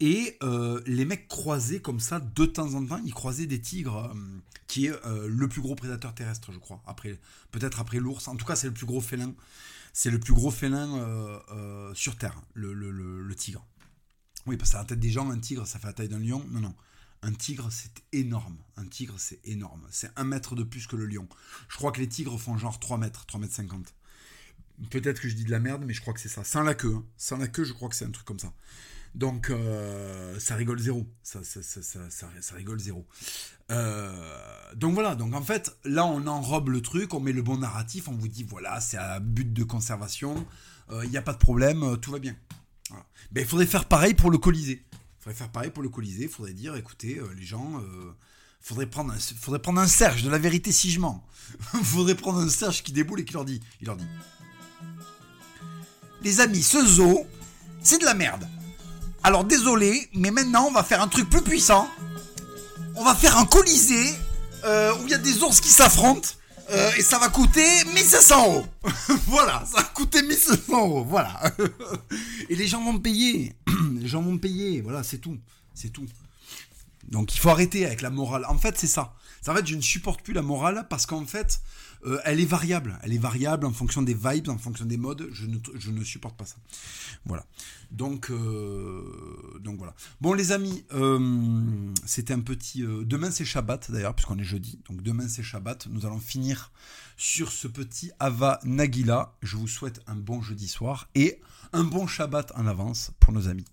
Et euh, les mecs croisaient comme ça de temps en temps, ils croisaient des tigres, euh, qui est euh, le plus gros prédateur terrestre, je crois. Après, peut-être après l'ours. En tout cas, c'est le plus gros félin. C'est le plus gros félin sur Terre, le, tigre. Oui, parce que la tête des gens, un tigre, ça fait la taille d'un lion. Non, non. Un tigre, c'est énorme. Un tigre, c'est énorme. C'est un mètre de plus que le lion. Je crois que les tigres font genre 3 mètres, 3 mètres 50. Peut-être que je dis de la merde, mais je crois que c'est ça. Sans la queue. hein. Sans la queue, je crois que c'est un truc comme ça. Donc, euh, ça rigole zéro. Ça, ça, ça, ça, rigole zéro. Euh, donc voilà. Donc en fait, là, on enrobe le truc, on met le bon narratif, on vous dit voilà, c'est à but de conservation. Il n'y a pas de problème, euh, tout va bien. Ben, il faudrait faire pareil pour le Colisée. Il faudrait faire pareil pour le Colisée. Il faudrait dire, écoutez, euh, les gens, euh, faudrait prendre, un, faudrait prendre un Serge de la vérité si je mens. (laughs) faudrait prendre un Serge qui déboule et qui leur dit, il leur dit, les amis, ce zoo, c'est de la merde. Alors désolé, mais maintenant on va faire un truc plus puissant. On va faire un Colisée euh, où il y a des ours qui s'affrontent. Euh, et ça va coûter 1500 euros. (laughs) voilà, ça va coûter 1500 euros. Voilà. (laughs) et les gens vont payer. (clears throat) les gens vont payer. Voilà, c'est tout. C'est tout. Donc il faut arrêter avec la morale. En fait, c'est ça. En fait, je ne supporte plus la morale parce qu'en fait, euh, elle est variable. Elle est variable en fonction des vibes, en fonction des modes. Je ne, supporte pas ça. Voilà. Donc, euh, voilà. Bon, les amis, euh, c'était un petit. demain, c'est Shabbat d'ailleurs, puisqu'on est jeudi. Donc, demain, c'est Shabbat. Nous allons finir sur ce petit Ava Nagila. Je vous souhaite un bon jeudi soir et un bon Shabbat en avance pour nos amis.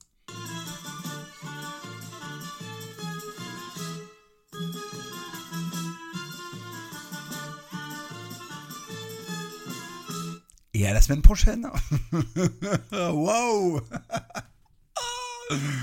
Et à la semaine prochaine. (laughs) Waouh